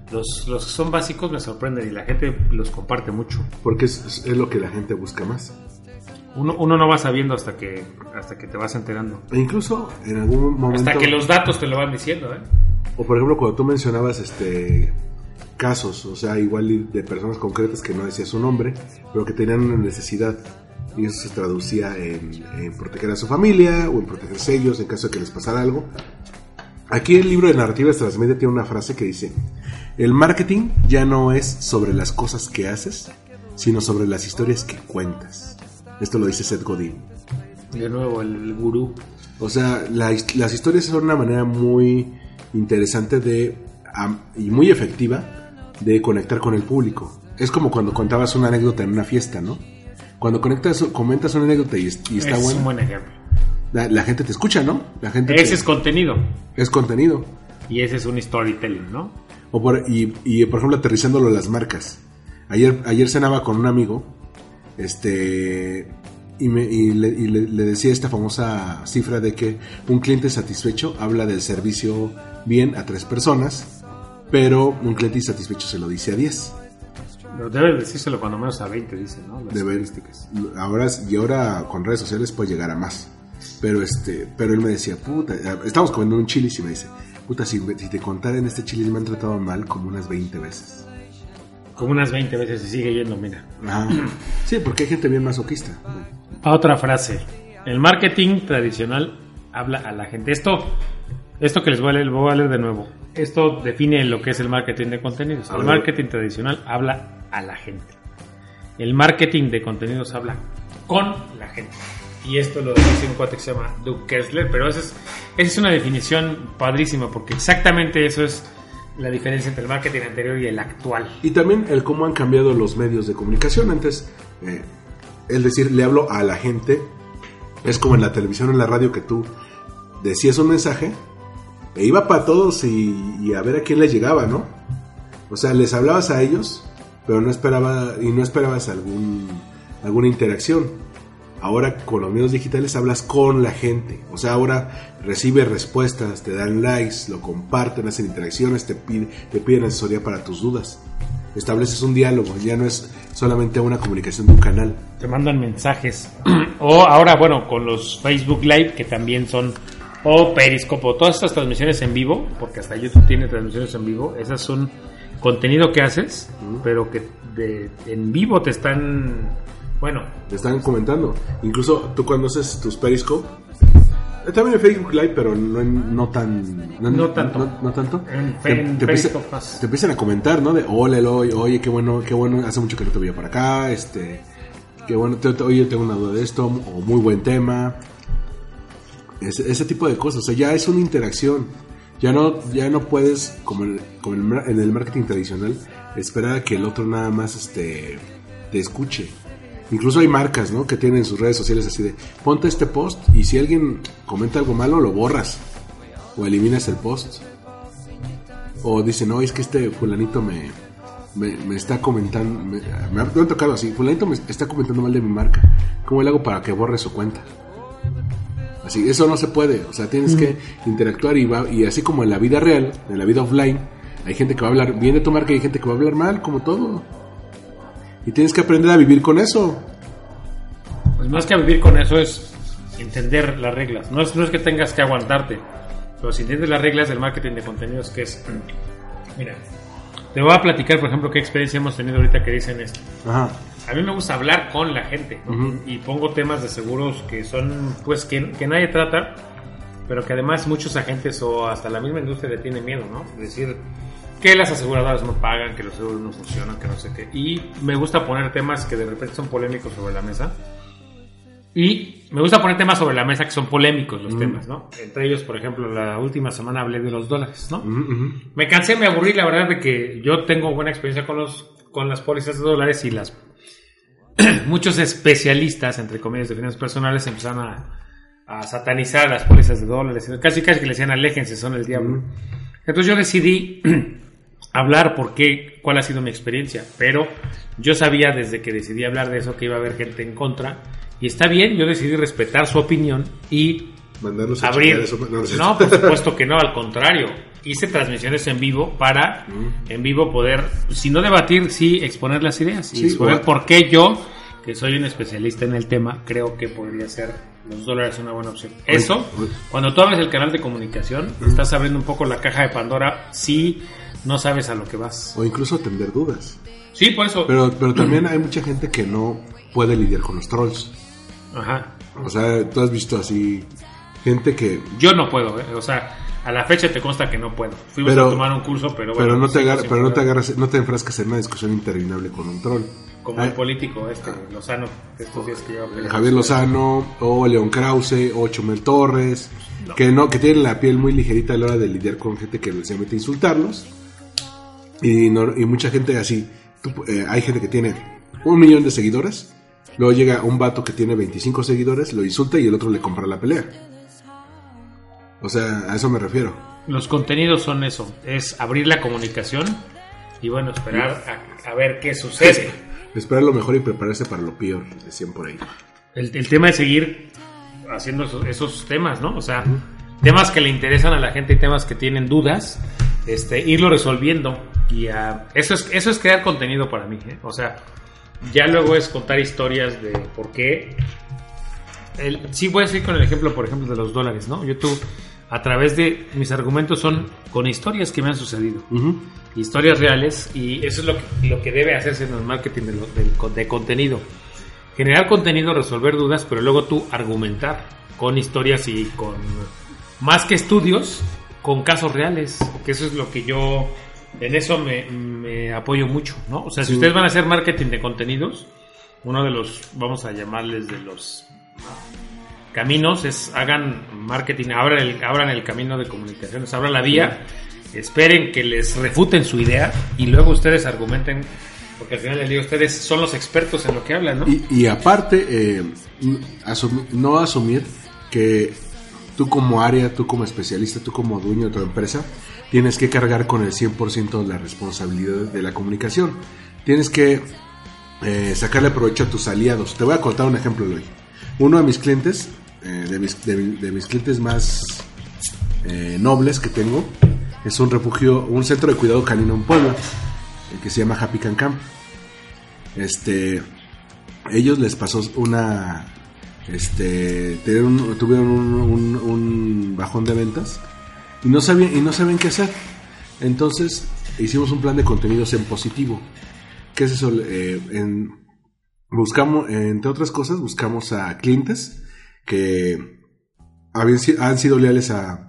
Los, los que son básicos me sorprenden y la gente los comparte mucho. Porque es, es lo que la gente busca más. Uno, uno no va sabiendo hasta que, hasta que te vas enterando. E incluso en algún momento... Hasta que los datos te lo van diciendo, ¿eh? O por ejemplo, cuando tú mencionabas este casos, o sea, igual de personas concretas que no decía su nombre, pero que tenían una necesidad. Y eso se traducía en, en proteger a su familia o en protegerse ellos en caso de que les pasara algo. Aquí el libro de narrativas transmedia tiene una frase que dice, el marketing ya no es sobre las cosas que haces, sino sobre las historias que cuentas. Esto lo dice Seth Godin. De nuevo, el, el gurú. O sea, la las historias son una manera muy interesante de y muy efectiva de conectar con el público. Es como cuando contabas una anécdota en una fiesta, ¿no? Cuando conectas, comentas una anécdota y, es- y está es bueno, un buen ejemplo. la, la gente te escucha, ¿no? La gente Ese te- es contenido. es contenido. Y ese es un storytelling, ¿no? O por, y, y, por ejemplo, aterrizándolo a las marcas. Ayer, ayer cenaba con un amigo, este, y, me, y, le, y le- le decía esta famosa cifra de que un cliente satisfecho habla del servicio bien a tres personas, pero un cliente insatisfecho se lo dice a 10. Pero debe decírselo cuando menos a 20, dicen, ¿no? Las estadísticas. Ahora, y ahora con redes sociales puede llegar a más. Pero este, pero él me decía, puta, estamos comiendo un chilis y me dice, puta, si, si te contara en este chilis me han tratado mal como unas 20 veces. Como unas 20 veces y sigue yendo, mira. Sí, porque hay gente bien masoquista. Otra frase. El marketing tradicional habla a la gente. Esto, esto que les voy a leer, voy a leer de nuevo. Esto define lo que es el marketing de contenidos. El marketing tradicional habla a la gente. El marketing de contenidos habla con la gente. y esto lo dice un cuate que se llama Doug Kessler, pero esa es, esa es una definición padrísima porque exactamente eso es la diferencia entre el marketing anterior y el actual. Y también el cómo han cambiado los medios de comunicación. Antes, eh, es decir, le hablo a la gente. Es como en la televisión o en la radio que tú decías un mensaje e iba para todos y, a ver a quién les llegaba, ¿no? O sea, les hablabas a ellos, pero no esperaba y no esperabas algún alguna interacción. Ahora con los medios digitales hablas con la gente. O sea, ahora recibes respuestas, te dan likes, lo comparten, hacen interacciones, te, pide- te piden asesoría para tus dudas. Estableces un diálogo, ya no es solamente una comunicación de un canal. Te mandan mensajes. o ahora, bueno, con los Facebook Live, que también son, o Periscope, o todas estas transmisiones en vivo, porque hasta YouTube tiene transmisiones en vivo, esas son contenido que haces, pero que de, en vivo te están, bueno, Te están comentando. Incluso tú cuando haces tus Periscope, eh, también en Facebook Live, pero no, en- no tan... No tanto. No, no tanto. En- te, en te empiezan a comentar, ¿no? De, hola, Eloy, oye, qué bueno, qué bueno, hace mucho que no te veía por acá, este... Qué bueno, te- te- oye, tengo una duda de esto, o muy buen tema. Ese, ese tipo de cosas, o sea, ya es una interacción. Ya no, ya no puedes, como, en, el marketing tradicional, esperar a que el otro nada más este, te escuche. Incluso hay marcas, ¿no? Que tienen sus redes sociales así de, ponte este post y si alguien comenta algo malo, lo borras. O eliminas el post. O dicen, no, es que este fulanito me, me, está comentando, me, me ha, me ha tocado así, fulanito me está comentando mal de mi marca. ¿Cómo le hago para que borre su cuenta? Así, eso no se puede, o sea, tienes que interactuar y, va, y así como en la vida real, en la vida offline, hay gente que va a hablar bien de tu marca y hay gente que va a hablar mal, como todo. Y tienes que aprender a vivir con eso. pues más que vivir con eso es entender las reglas. No es, no es que tengas que aguantarte, pero si entiendes las reglas del marketing de contenidos, que es, mira, te voy a platicar, por ejemplo, qué experiencia hemos tenido ahorita que dicen esto. Ajá. A mí me gusta hablar con la gente ¿no? Ujú. y pongo temas de seguros que son, pues, que, que nadie trata, pero que además muchos agentes o hasta la misma industria le tienen miedo, ¿no? Es decir, que las aseguradoras no pagan, que los seguros no funcionan, que no sé qué. Y me gusta poner temas que de repente son polémicos sobre la mesa. Y me gusta poner temas sobre la mesa que son polémicos los temas, ¿no? Entre ellos, por ejemplo, la última semana hablé de los dólares, ¿no? Ujú, ujú. Me cansé, me aburrí, la verdad, de que yo tengo buena experiencia con los con las pólizas de dólares y las muchos especialistas, entre comillas, de finanzas personales empezaron a, a satanizar las pólizas de dólares. Casi casi que le decían aléjense, son el diablo. Entonces yo decidí hablar por qué, cuál ha sido mi experiencia, pero yo sabía desde que decidí hablar de eso que iba a haber gente en contra y está bien, yo decidí respetar su opinión y abrir. eso, no, por supuesto que no, al contrario. Hice transmisiones en vivo para en vivo poder, si no debatir, sí exponer las ideas y exponer por qué yo, que soy un especialista en el tema, creo que podría ser los dólares una buena opción. Eso, cuando tú abres el canal de comunicación, estás abriendo un poco la caja de Pandora si no sabes a lo que vas. O incluso atender dudas. Sí, por eso. Pero, pero también hay mucha gente que no puede lidiar con los trolls. Ajá. O sea, tú has visto así gente que... Yo no puedo, ¿eh? o sea, a la fecha te consta que no puedo. Fuimos Pero- a tomar un curso, pero bueno. Pero no te agarras, pero no te agarras, no te enfrascas en una discusión interminable con un troll. Como Ay, el político este, Lozano, estos días que peleando. Javier Lozano, o León Krause, o Chumel Torres, que no, que tienen la piel muy ligerita a la hora de lidiar con gente que se mete a insultarlos. Y, no- y mucha gente así, tú, eh, hay gente que tiene un millón de seguidores, luego llega un vato que tiene 25 seguidores, lo insulta y el otro le compra la pelea. O sea, a eso me refiero. Los contenidos son eso, es abrir la comunicación y bueno, esperar a, a ver qué sucede. Esperar lo mejor y prepararse para lo peor, decían por ahí. El, el tema es seguir haciendo esos, esos temas, ¿no? O sea, temas que le interesan a la gente y temas que tienen dudas, este, irlo resolviendo. Y ah, eso, es, eso es crear contenido para mí, ¿eh? O sea, ya luego es contar historias de por qué. El, sí, voy a seguir con el ejemplo, por ejemplo, de los dólares, ¿no? YouTube, a través de mis argumentos son con historias que me han sucedido Ujú. historias reales y eso es lo que, lo que debe hacerse en el marketing de, lo- co- de contenido. Generar contenido, resolver dudas, pero luego tú argumentar con historias y con más que estudios, con casos reales, que eso es lo que yo en eso me, me apoyo mucho, ¿no? O sea, si Sí. ustedes van a hacer marketing de contenidos, uno de los, vamos a llamarles de los caminos, es hagan marketing, abran el, abran el camino de comunicaciones, abran la vía, esperen que les refuten su idea y luego ustedes argumenten, porque al final del día ustedes son los expertos en lo que hablan, ¿no? Y, aparte, eh, no asumir que tú como área, tú como especialista, tú como dueño de tu empresa, tienes que cargar con el 100% de la responsabilidad de la comunicación. Tienes que eh, sacarle provecho a tus aliados. Te voy a contar un ejemplo, Eloy. Uno de mis clientes, eh, de, mis, de mi- de mis clientes más eh, nobles que tengo, es un refugio, un centro de cuidado canino en Puebla, eh, que se llama Happy Can Camp. Este, ellos les pasó una, este, tuvieron, un, bajón de ventas y no sabían y no sabían qué hacer. Entonces hicimos un plan de contenidos en positivo. ¿Qué es eso? Buscamos, entre otras cosas, buscamos a clientes que habían, han sido leales a,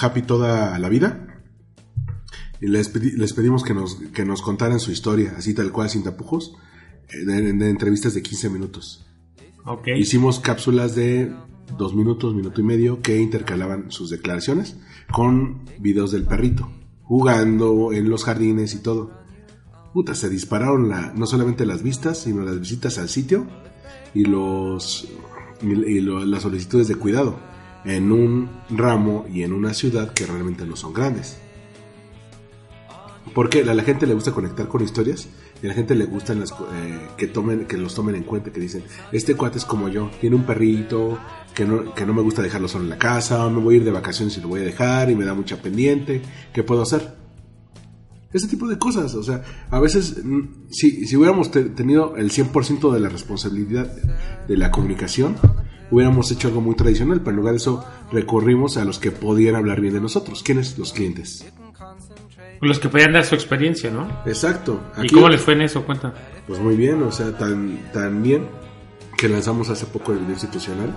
Happy toda la vida. Y les, pedi- les pedimos que nos, que nos contaran su historia, así tal cual, sin tapujos, eh, de, de entrevistas de 15 minutos. Hicimos cápsulas de dos minutos, minuto y medio, que intercalaban sus declaraciones con videos del perrito, jugando en los jardines y todo. Puta, se dispararon la, no solamente las vistas, sino las visitas al sitio y los y, lo- las solicitudes de cuidado en un ramo y en una ciudad que realmente no son grandes. Porque a la gente le gusta conectar con historias y a la gente le gustan las, eh, que tomen que los tomen en cuenta, que dicen, este cuate es como yo, tiene un perrito que no, que no me gusta dejarlo solo en la casa, me voy a ir de vacaciones y lo voy a dejar y me da mucha pendiente, ¿qué puedo hacer? Ese tipo de cosas, o sea, a veces mm, si, si hubiéramos te- tenido el 100% de la responsabilidad de la comunicación, hubiéramos hecho algo muy tradicional, pero en lugar de eso recurrimos a los que podían hablar bien de nosotros. ¿Quiénes? Los clientes. Los que podían dar su experiencia, ¿no? Exacto. ¿Y Aquí- cómo les fue en eso? Cuenta. Pues muy bien, o sea, tan, tan bien que lanzamos hace poco el video institucional.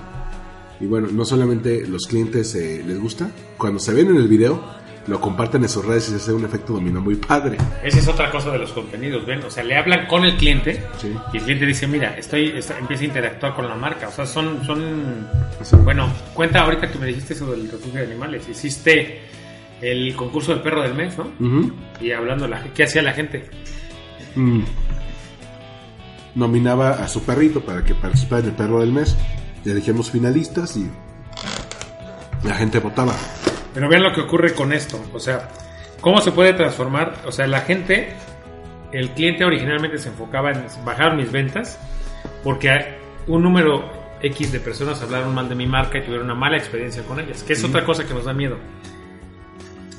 Y bueno, no solamente los clientes eh, les gusta, cuando se ven en el video, lo comparten en sus redes y se hace un efecto dominó muy padre. Esa es otra cosa de los contenidos, ¿ven? O sea, le hablan con el cliente Sí. y el cliente dice, mira, estoy, está- empieza a interactuar con la marca. O sea, son, son... Sí. Bueno, cuenta ahorita que me dijiste eso del refugio de animales. Hiciste el concurso del perro del mes, ¿no? Y hablando, la, ¿qué hacía la gente? Mm. Nominaba a su perrito para que participara en el perro del mes. Y elegíamos finalistas y la gente votaba. Pero vean lo que ocurre con esto. O sea, ¿cómo se puede transformar? O sea, la gente, el cliente originalmente se enfocaba en bajar mis ventas porque un número X de personas hablaron mal de mi marca y tuvieron una mala experiencia con ellas, que es otra cosa que nos da miedo.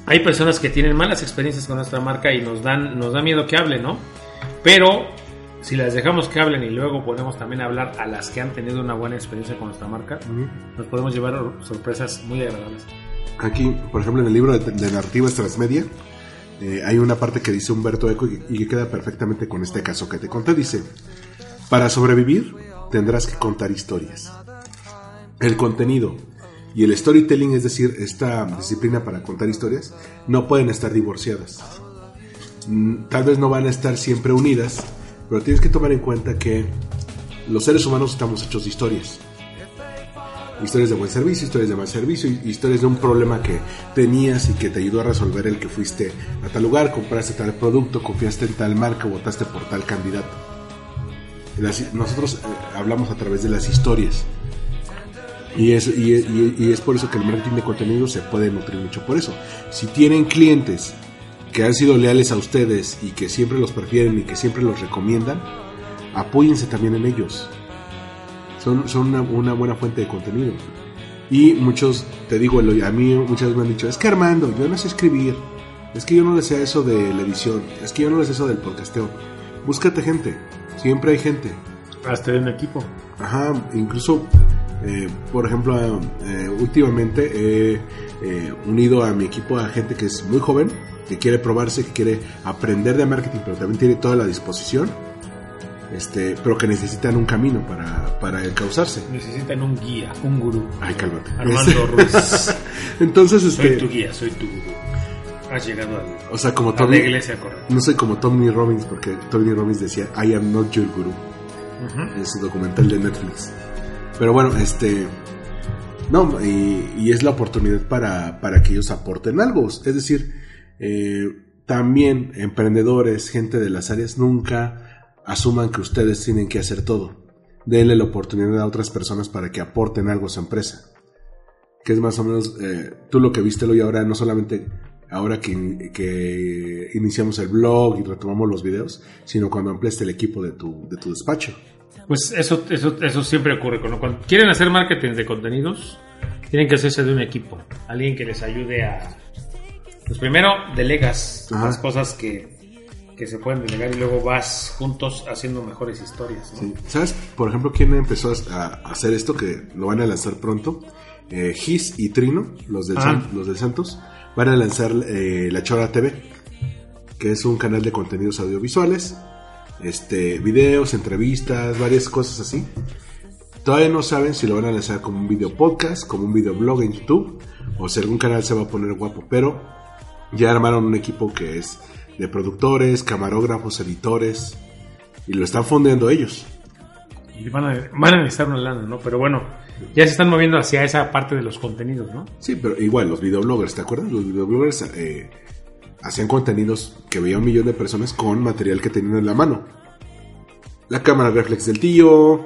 Hay personas que tienen malas experiencias con nuestra marca y nos dan nos da miedo que hablen, ¿no? Pero si las dejamos que hablen y luego podemos también hablar a las que han tenido una buena experiencia con nuestra marca, nos podemos llevar sorpresas muy agradables. Aquí, por ejemplo, en el libro de, narrativas transmedia, eh, hay una parte que dice Humberto Eco y, y que queda perfectamente con este caso que te conté. Dice, para sobrevivir tendrás que contar historias. El contenido y el storytelling, es decir, esta disciplina para contar historias, no pueden estar divorciadas. Mm, Tal vez no van a estar siempre unidas, pero tienes que tomar en cuenta que los seres humanos estamos hechos de historias historias de buen servicio, historias de mal servicio, historias de un problema que tenías y que te ayudó a resolver el que fuiste a tal lugar, compraste tal producto, confiaste en tal marca, votaste por tal candidato. Nosotros eh, hablamos a través de las historias. Y es, y- y es por eso que el marketing de contenido se puede nutrir mucho por eso. Si tienen clientes que han sido leales a ustedes y que siempre los prefieren y que siempre los recomiendan, apóyense también en ellos son, son una, una buena fuente de contenido. Y muchos, te digo, a mí muchas veces me han dicho, es que Armando, yo no sé escribir, es que yo no le sé eso de la edición, es que yo no le sé eso del podcasteo. Búscate gente, siempre hay gente. Hasta de un equipo. Ajá, incluso, eh, por ejemplo, eh, últimamente he eh, unido a mi equipo a gente que es muy joven, que quiere probarse, que quiere aprender de marketing, pero también tiene toda la disposición, este, pero que necesitan un camino para, para encauzarse. Necesitan un guía, un gurú. Ay, cálmate. Armando Ruiz. Entonces, Soy este, tu guía, soy tu gurú. Has llegado al- o sea, como a la iglesia correcta. no soy como Tony Robbins, porque Tony Robbins decía, I am not your guru, en su documental de Netflix. Pero bueno, este... No, y, y es la oportunidad para, para que ellos aporten algo. Es decir, eh, también emprendedores, gente de las áreas, nunca asuman que ustedes tienen que hacer todo. Denle la oportunidad a otras personas para que aporten algo a su empresa. Que es más o menos, eh, tú lo que viste hoy ahora, no solamente ahora que, que iniciamos el blog y retomamos los videos, sino cuando ampliaste el equipo de tu, de tu despacho. Pues eso, eso, eso siempre ocurre. Cuando, cuando quieren hacer marketing de contenidos, tienen que hacerse de un equipo. Alguien que les ayude a... Pues primero delegas Ajá. las cosas que, que se pueden delegar y luego vas juntos haciendo mejores historias. ¿no? Sí. ¿Sabes, por ejemplo, quién empezó a, hacer esto? Que lo van a lanzar pronto. Eh, Gis y Trino, los del, Ah. San- los del Santos, van a lanzar eh, La Chora TV, que es un canal de contenidos audiovisuales, este, videos, entrevistas, varias cosas así. Todavía no saben si lo van a lanzar como un video podcast, como un video blog en YouTube, o si algún canal se va a poner guapo, pero ya armaron un equipo que es de productores, camarógrafos, editores, y lo están fondeando ellos. Y van a, van a necesitar una lana, ¿no? Pero bueno, ya se están moviendo hacia esa parte de los contenidos, ¿no? Sí, pero igual, los videobloggers, ¿te acuerdas? Los videobloggers eh, hacían contenidos que veía un millón de personas con material que tenían en la mano. La cámara reflex del tío,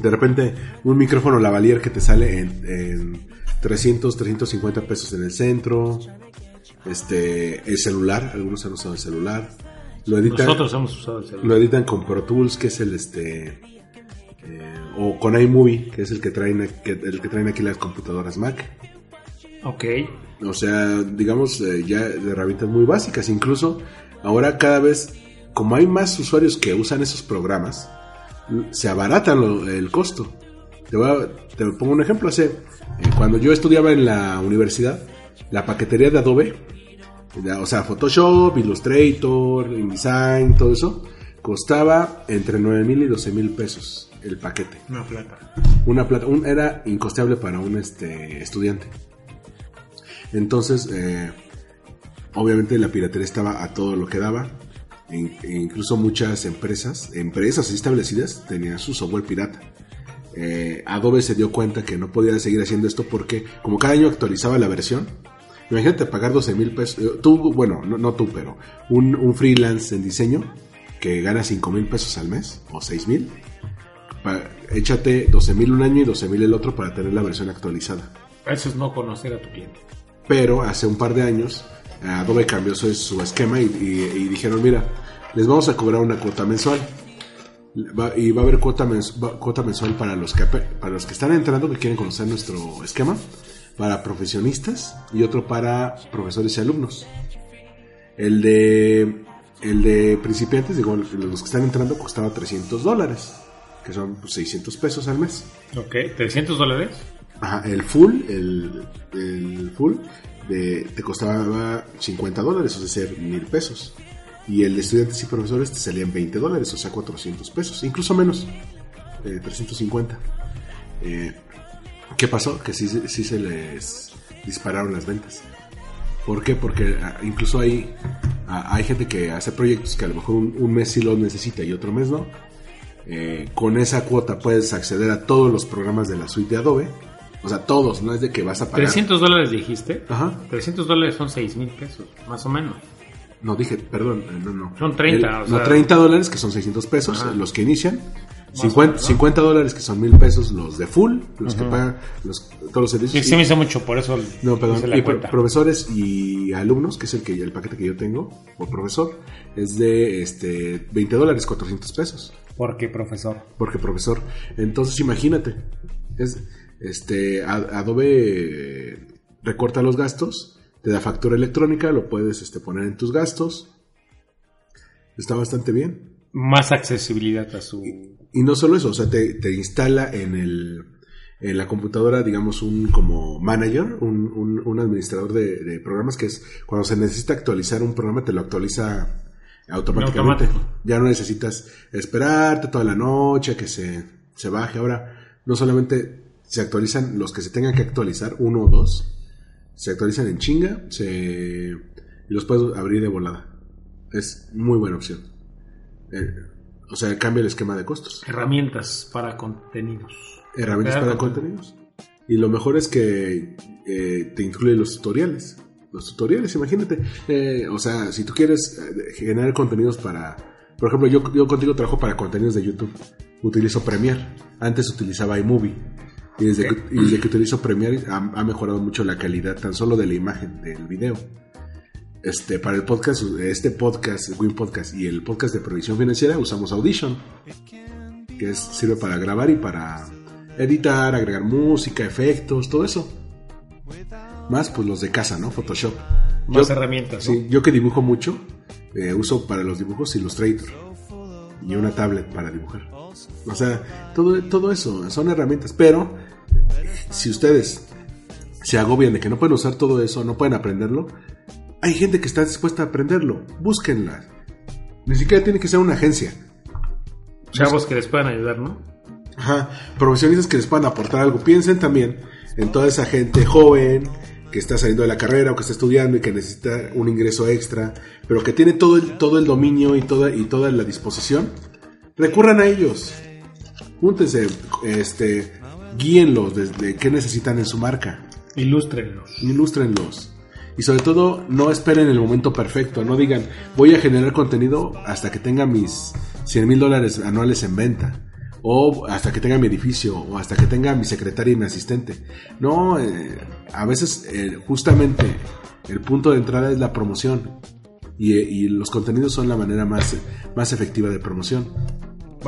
de repente un micrófono lavalier que te sale en, en 300, 350 pesos en el centro, este, el celular, algunos han usado el celular, lo editan, Nosotros hemos usado el celular. lo editan con Pro Tools, que es el este, eh, o con iMovie, que es el que traen, que- el que traen aquí las computadoras Mac. Ok. O sea, digamos, eh, ya de herramientas muy básicas. Incluso ahora cada vez, como hay más usuarios que usan esos programas, se abaratan lo- el costo. Te, voy a- te pongo un ejemplo. Hace, eh, cuando yo estudiaba en la universidad, la paquetería de Adobe, o sea, Photoshop, Illustrator, InDesign, todo eso, costaba entre 9 mil y 12 mil pesos el paquete Una plata. una plata, un- era incosteable para un este, estudiante. Entonces, eh, obviamente la piratería estaba a todo lo que daba. In- incluso muchas empresas, empresas establecidas, tenían su software pirata. Eh, Adobe se dio cuenta que no podía seguir haciendo esto porque como cada año actualizaba la versión, imagínate pagar 12 mil pesos, eh, tú, bueno, no, no tú, pero un, un freelance en diseño que gana 5 mil pesos al mes o 6 mil, échate 12 mil un año y 12 mil el otro para tener la versión actualizada. Eso es no conocer a tu cliente. Pero hace un par de años Adobe cambió su, su esquema y, y- y dijeron, mira, les vamos a cobrar una cuota mensual. Va- y va a haber cuota, mens- va- cuota mensual para los, que, para los que están entrando, que quieren conocer nuestro esquema, para profesionistas y otro para profesores y alumnos. El de, el de principiantes, digo, los que están entrando costaba 300 dólares, que son pues, 600 pesos al mes. Ok. ¿300 dólares? Ajá, el full, el, el full de, te costaba 50 dólares, o sea, mil pesos. Y el de estudiantes y profesores te salían 20 dólares, o sea, 400 pesos, incluso menos, eh, 350. Eh, ¿Qué pasó? Que sí, sí se les dispararon las ventas. ¿Por qué? Porque ah, incluso hay, ah, hay gente que hace proyectos que a lo mejor un, un mes sí lo necesita y otro mes no. Eh, con esa cuota puedes acceder a todos los programas de la suite de Adobe. O sea, todos, no es de que vas a pagar. ¿300 dólares dijiste? Ajá. 300 dólares son 6 mil pesos, más o menos. No, dije, perdón, eh, no, no. Son 30, o no, sea- 30 dólares, que son 600 pesos, Ajá. los que inician. O 50, menos, ¿no? 50 dólares, que son mil pesos, los de full, los que pagan los, todos los servicios. sí me hizo mucho, por eso No, hice perdón. la Y cuenta. profesores y alumnos, que es el que el paquete que yo tengo, por profesor, es de este 20 dólares, 400 pesos. ¿Por qué, profesor? Porque profesor. Entonces imagínate. Es, este Adobe recorta los gastos, te da factura electrónica, lo puedes este, poner en tus gastos. Está bastante bien. Más accesibilidad a su... Y no solo eso, o sea, te, te instala en el en la computadora, digamos, un como manager, un, un- un administrador de, de programas que es cuando se necesita actualizar un programa, te lo actualiza automáticamente. Automático. Ya no necesitas esperarte toda la noche a que se, se baje. Ahora, no solamente se actualizan los que se tengan que actualizar, uno o dos, se actualizan en chinga, se, y los puedes abrir de volada. Es muy buena opción. Eh, O sea, cambia el esquema de costos. Herramientas para contenidos. Herramientas para contenido. contenidos. Y lo mejor es que eh, te incluye los tutoriales. Los tutoriales, imagínate. Eh, o sea, si tú quieres generar contenidos para... Por ejemplo, yo, yo contigo trabajo para contenidos de YouTube. Utilizo Premiere. Antes utilizaba iMovie. Y desde, que, y desde que utilizo Premiere ha, ha mejorado mucho la calidad tan solo de la imagen del video. Este, para el podcast, este podcast, el Win Podcast y el podcast de provisión financiera usamos Audition, que es, sirve para grabar y para editar, agregar música, efectos, todo eso. Más pues los de casa, ¿no? Photoshop. Más Yo- herramientas. ¿no? Sí, yo que dibujo mucho, eh, uso para los dibujos Illustrator y una tablet para dibujar. O sea, todo, todo eso son herramientas, pero si ustedes se agobian de que no pueden usar todo eso, no pueden aprenderlo, hay gente que está dispuesta a aprenderlo, búsquenla. Ni siquiera tiene que ser una agencia. Chavos que les puedan ayudar, ¿no? Ajá, profesionistas que les puedan aportar algo. Piensen también en toda esa gente joven que está saliendo de la carrera o que está estudiando y que necesita un ingreso extra, pero que tiene todo el, todo el dominio y toda, y toda la disposición. Recurran a ellos. Júntense, este, guíenlos desde qué necesitan en su marca. Ilústrenlos. Ilústrenlos. Y sobre todo, no esperen el momento perfecto. No digan, voy a generar contenido hasta que tenga mis 100 mil dólares anuales en venta. O hasta que tenga mi edificio. O hasta que tenga mi secretaria y mi asistente. No, eh, a veces eh, justamente el punto de entrada es la promoción. Y, eh, y los contenidos son la manera más, más efectiva de promoción.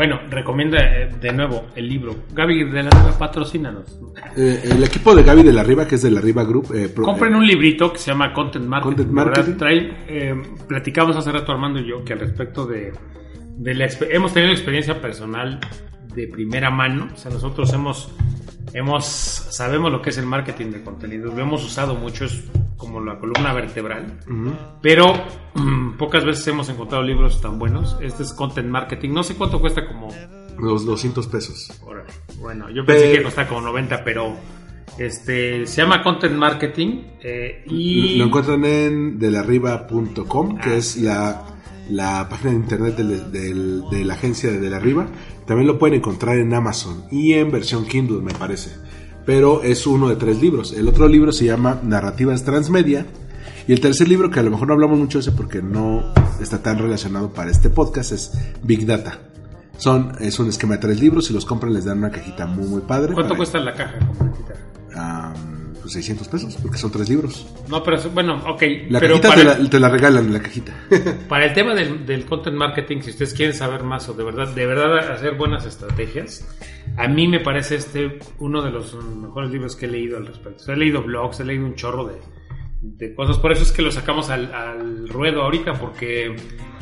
Bueno, recomienda eh, de nuevo el libro. Gaby de la Riva, patrocínanos. Eh, el equipo de Gaby de la Riva, que es de la Riva Group, eh, pro- Compren un librito que se llama Content Marketing. Content Marketing. trae, eh, platicamos hace rato Armando y yo que al respecto de, de la hemos tenido experiencia personal de primera mano. O sea, nosotros hemos, hemos sabemos lo que es el marketing de contenidos. Lo hemos usado mucho, es como la columna vertebral. Pero mm, pocas veces hemos encontrado libros tan buenos. Este es Content Marketing. No sé cuánto cuesta como los 200 pesos. Órale. Bueno, yo pensé Pero- que costaba como 90, pero este se llama Content Marketing eh, y Lo encuentran en delarriba.com, que Ah, es la, la página de internet del- del- de la agencia de De la Riva. También lo pueden encontrar en Amazon y en versión Kindle, me parece. Pero es uno de tres libros. El otro libro se llama Narrativas Transmedia. Y el tercer libro, que a lo mejor no hablamos mucho de ese porque no está tan relacionado para este podcast, es Big Data. Son, es un esquema de tres libros. Si los compran, les dan una cajita muy, muy padre. ¿cuánto para- cuesta la caja completita? Am, pues 600 pesos, porque son tres libros. No, pero bueno, ok. La pero cajita te la, te la regalan en la cajita. para el tema del, del content marketing, si ustedes quieren saber más o de verdad, de verdad hacer buenas estrategias, a mí me parece este uno de los mejores libros que he leído al respecto. O sea, he leído blogs, he leído un chorro de, de cosas. Por eso es que lo sacamos al, al ruedo ahorita, porque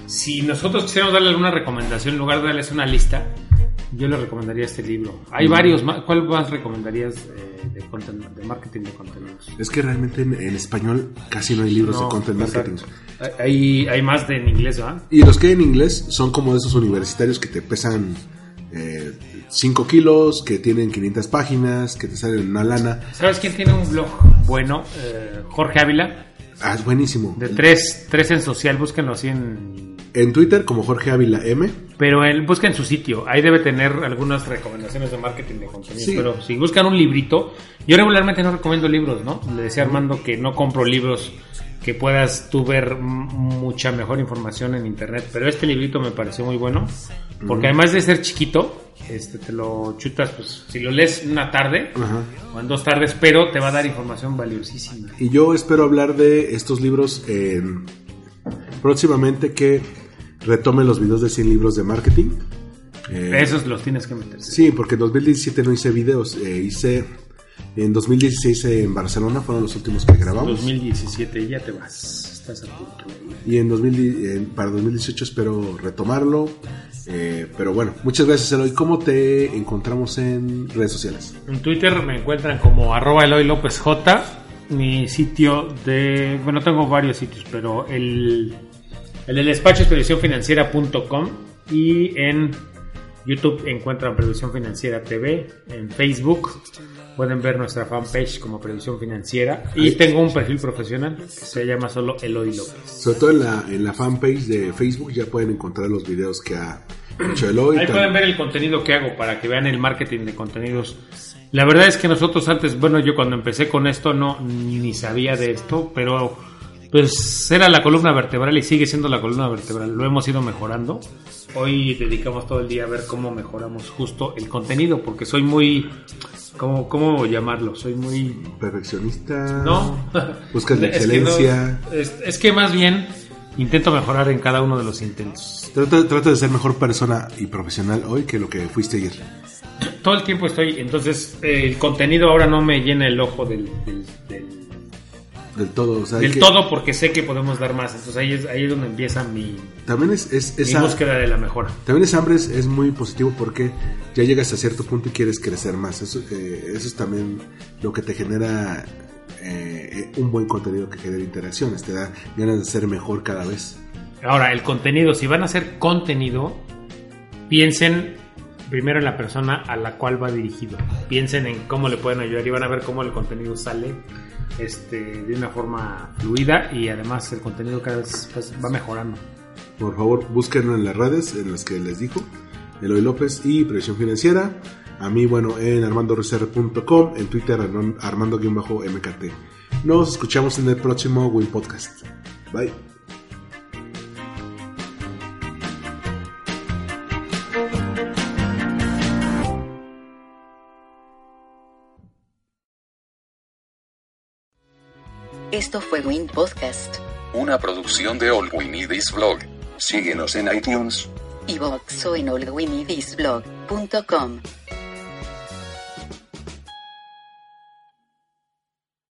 si nosotros quisiéramos darle alguna recomendación, en lugar de darles una lista, yo les recomendaría este libro. Hay Mm. varios. ¿Cuál más recomendarías eh, de, content- de marketing de contenidos? Es que realmente en, en español casi no hay libros de content marketing. exacto. Hay, hay más de en inglés, ¿verdad? Y los que hay en inglés son como de esos universitarios que te pesan 5 kilos, que tienen 500 páginas, que te salen una lana. ¿Sabes quién tiene un blog bueno? Eh, Jorge Ávila. Ah, es buenísimo. De tres, tres en social, búsquenlo así en... En Twitter como Jorge Ávila M. Pero él, busquen su sitio, ahí debe tener algunas recomendaciones de marketing de contenido. Sí. Pero si buscan un librito, yo regularmente no recomiendo libros, ¿no? Le decía Armando que no compro libros que puedas tú ver mucha mejor información en internet. Pero este librito me pareció muy bueno, porque además de ser chiquito, este te lo chutas, pues si lo lees una tarde Ajá. o en dos tardes, pero te va a dar información valiosísima. Y yo espero hablar de estos libros en- próximamente que retome los videos de 100 libros de marketing. Eh, Esos los tienes que meter. Sí, porque en 2017 no hice videos, eh, hice en 2016 en Barcelona, fueron los últimos que grabamos. 2017 ya te vas, estás a punto. Y en 2000, en- para 2018 espero retomarlo. Eh, pero bueno, muchas gracias Eloy. ¿Cómo te encontramos en redes sociales? En Twitter me encuentran como arroba Eloy López J. Mi sitio de... Bueno, tengo varios sitios, pero el, el del despacho es previsionfinanciera.com y en YouTube encuentran Previsión Financiera TV, en Facebook pueden ver nuestra fanpage como Previsión Financiera y tengo un perfil profesional que se llama solo Eloy López. Sobre todo en la, en la fanpage de Facebook ya pueden encontrar los videos que ha, Chelo y Ahí pueden ver el contenido que hago para que vean el marketing de contenidos. La verdad es que nosotros antes, bueno, yo cuando empecé con esto no ni sabía de esto, pero pues era la columna vertebral y sigue siendo la columna vertebral. Lo hemos ido mejorando. Hoy dedicamos todo el día a ver cómo mejoramos justo el contenido, porque soy muy, ¿cómo, cómo llamarlo? Soy muy Perfeccionista. no. Buscas la Es que no- excelencia. es, es que más bien intento mejorar en cada uno de los intentos. Trata, trata de ser mejor persona y profesional hoy que lo que fuiste ayer. Todo el tiempo estoy, entonces eh, el contenido ahora no me llena el ojo del, del, del- Del todo. O sea, del que- todo porque sé que podemos dar más. Entonces ahí es, ahí es donde empieza mi, También es, es- mi esa, búsqueda de la mejora. también ese hambre es, es muy positivo porque ya llegas a cierto punto y quieres crecer más. Eso, eh, eso es también lo que te genera eh, un buen contenido que genera interacciones. Te da ganas de ser mejor cada vez. Ahora, el contenido, si van a hacer contenido, piensen primero en la persona a la cual va dirigido. Piensen en cómo le pueden ayudar y van a ver cómo el contenido sale este, de una forma fluida y además el contenido cada vez pues, va mejorando. Por favor, búsquenlo en las redes en las que les dijo. Eloy López y Previsión Financiera. A mí, bueno, en armandorecer.com, en Twitter Arman- armando-mkt. Nos escuchamos en el próximo Win Podcast. Bye. Esto fue Win Podcast, Una producción de All We Need Is Blog. Síguenos en iTunes. iVoox o en allwinidisblog.com.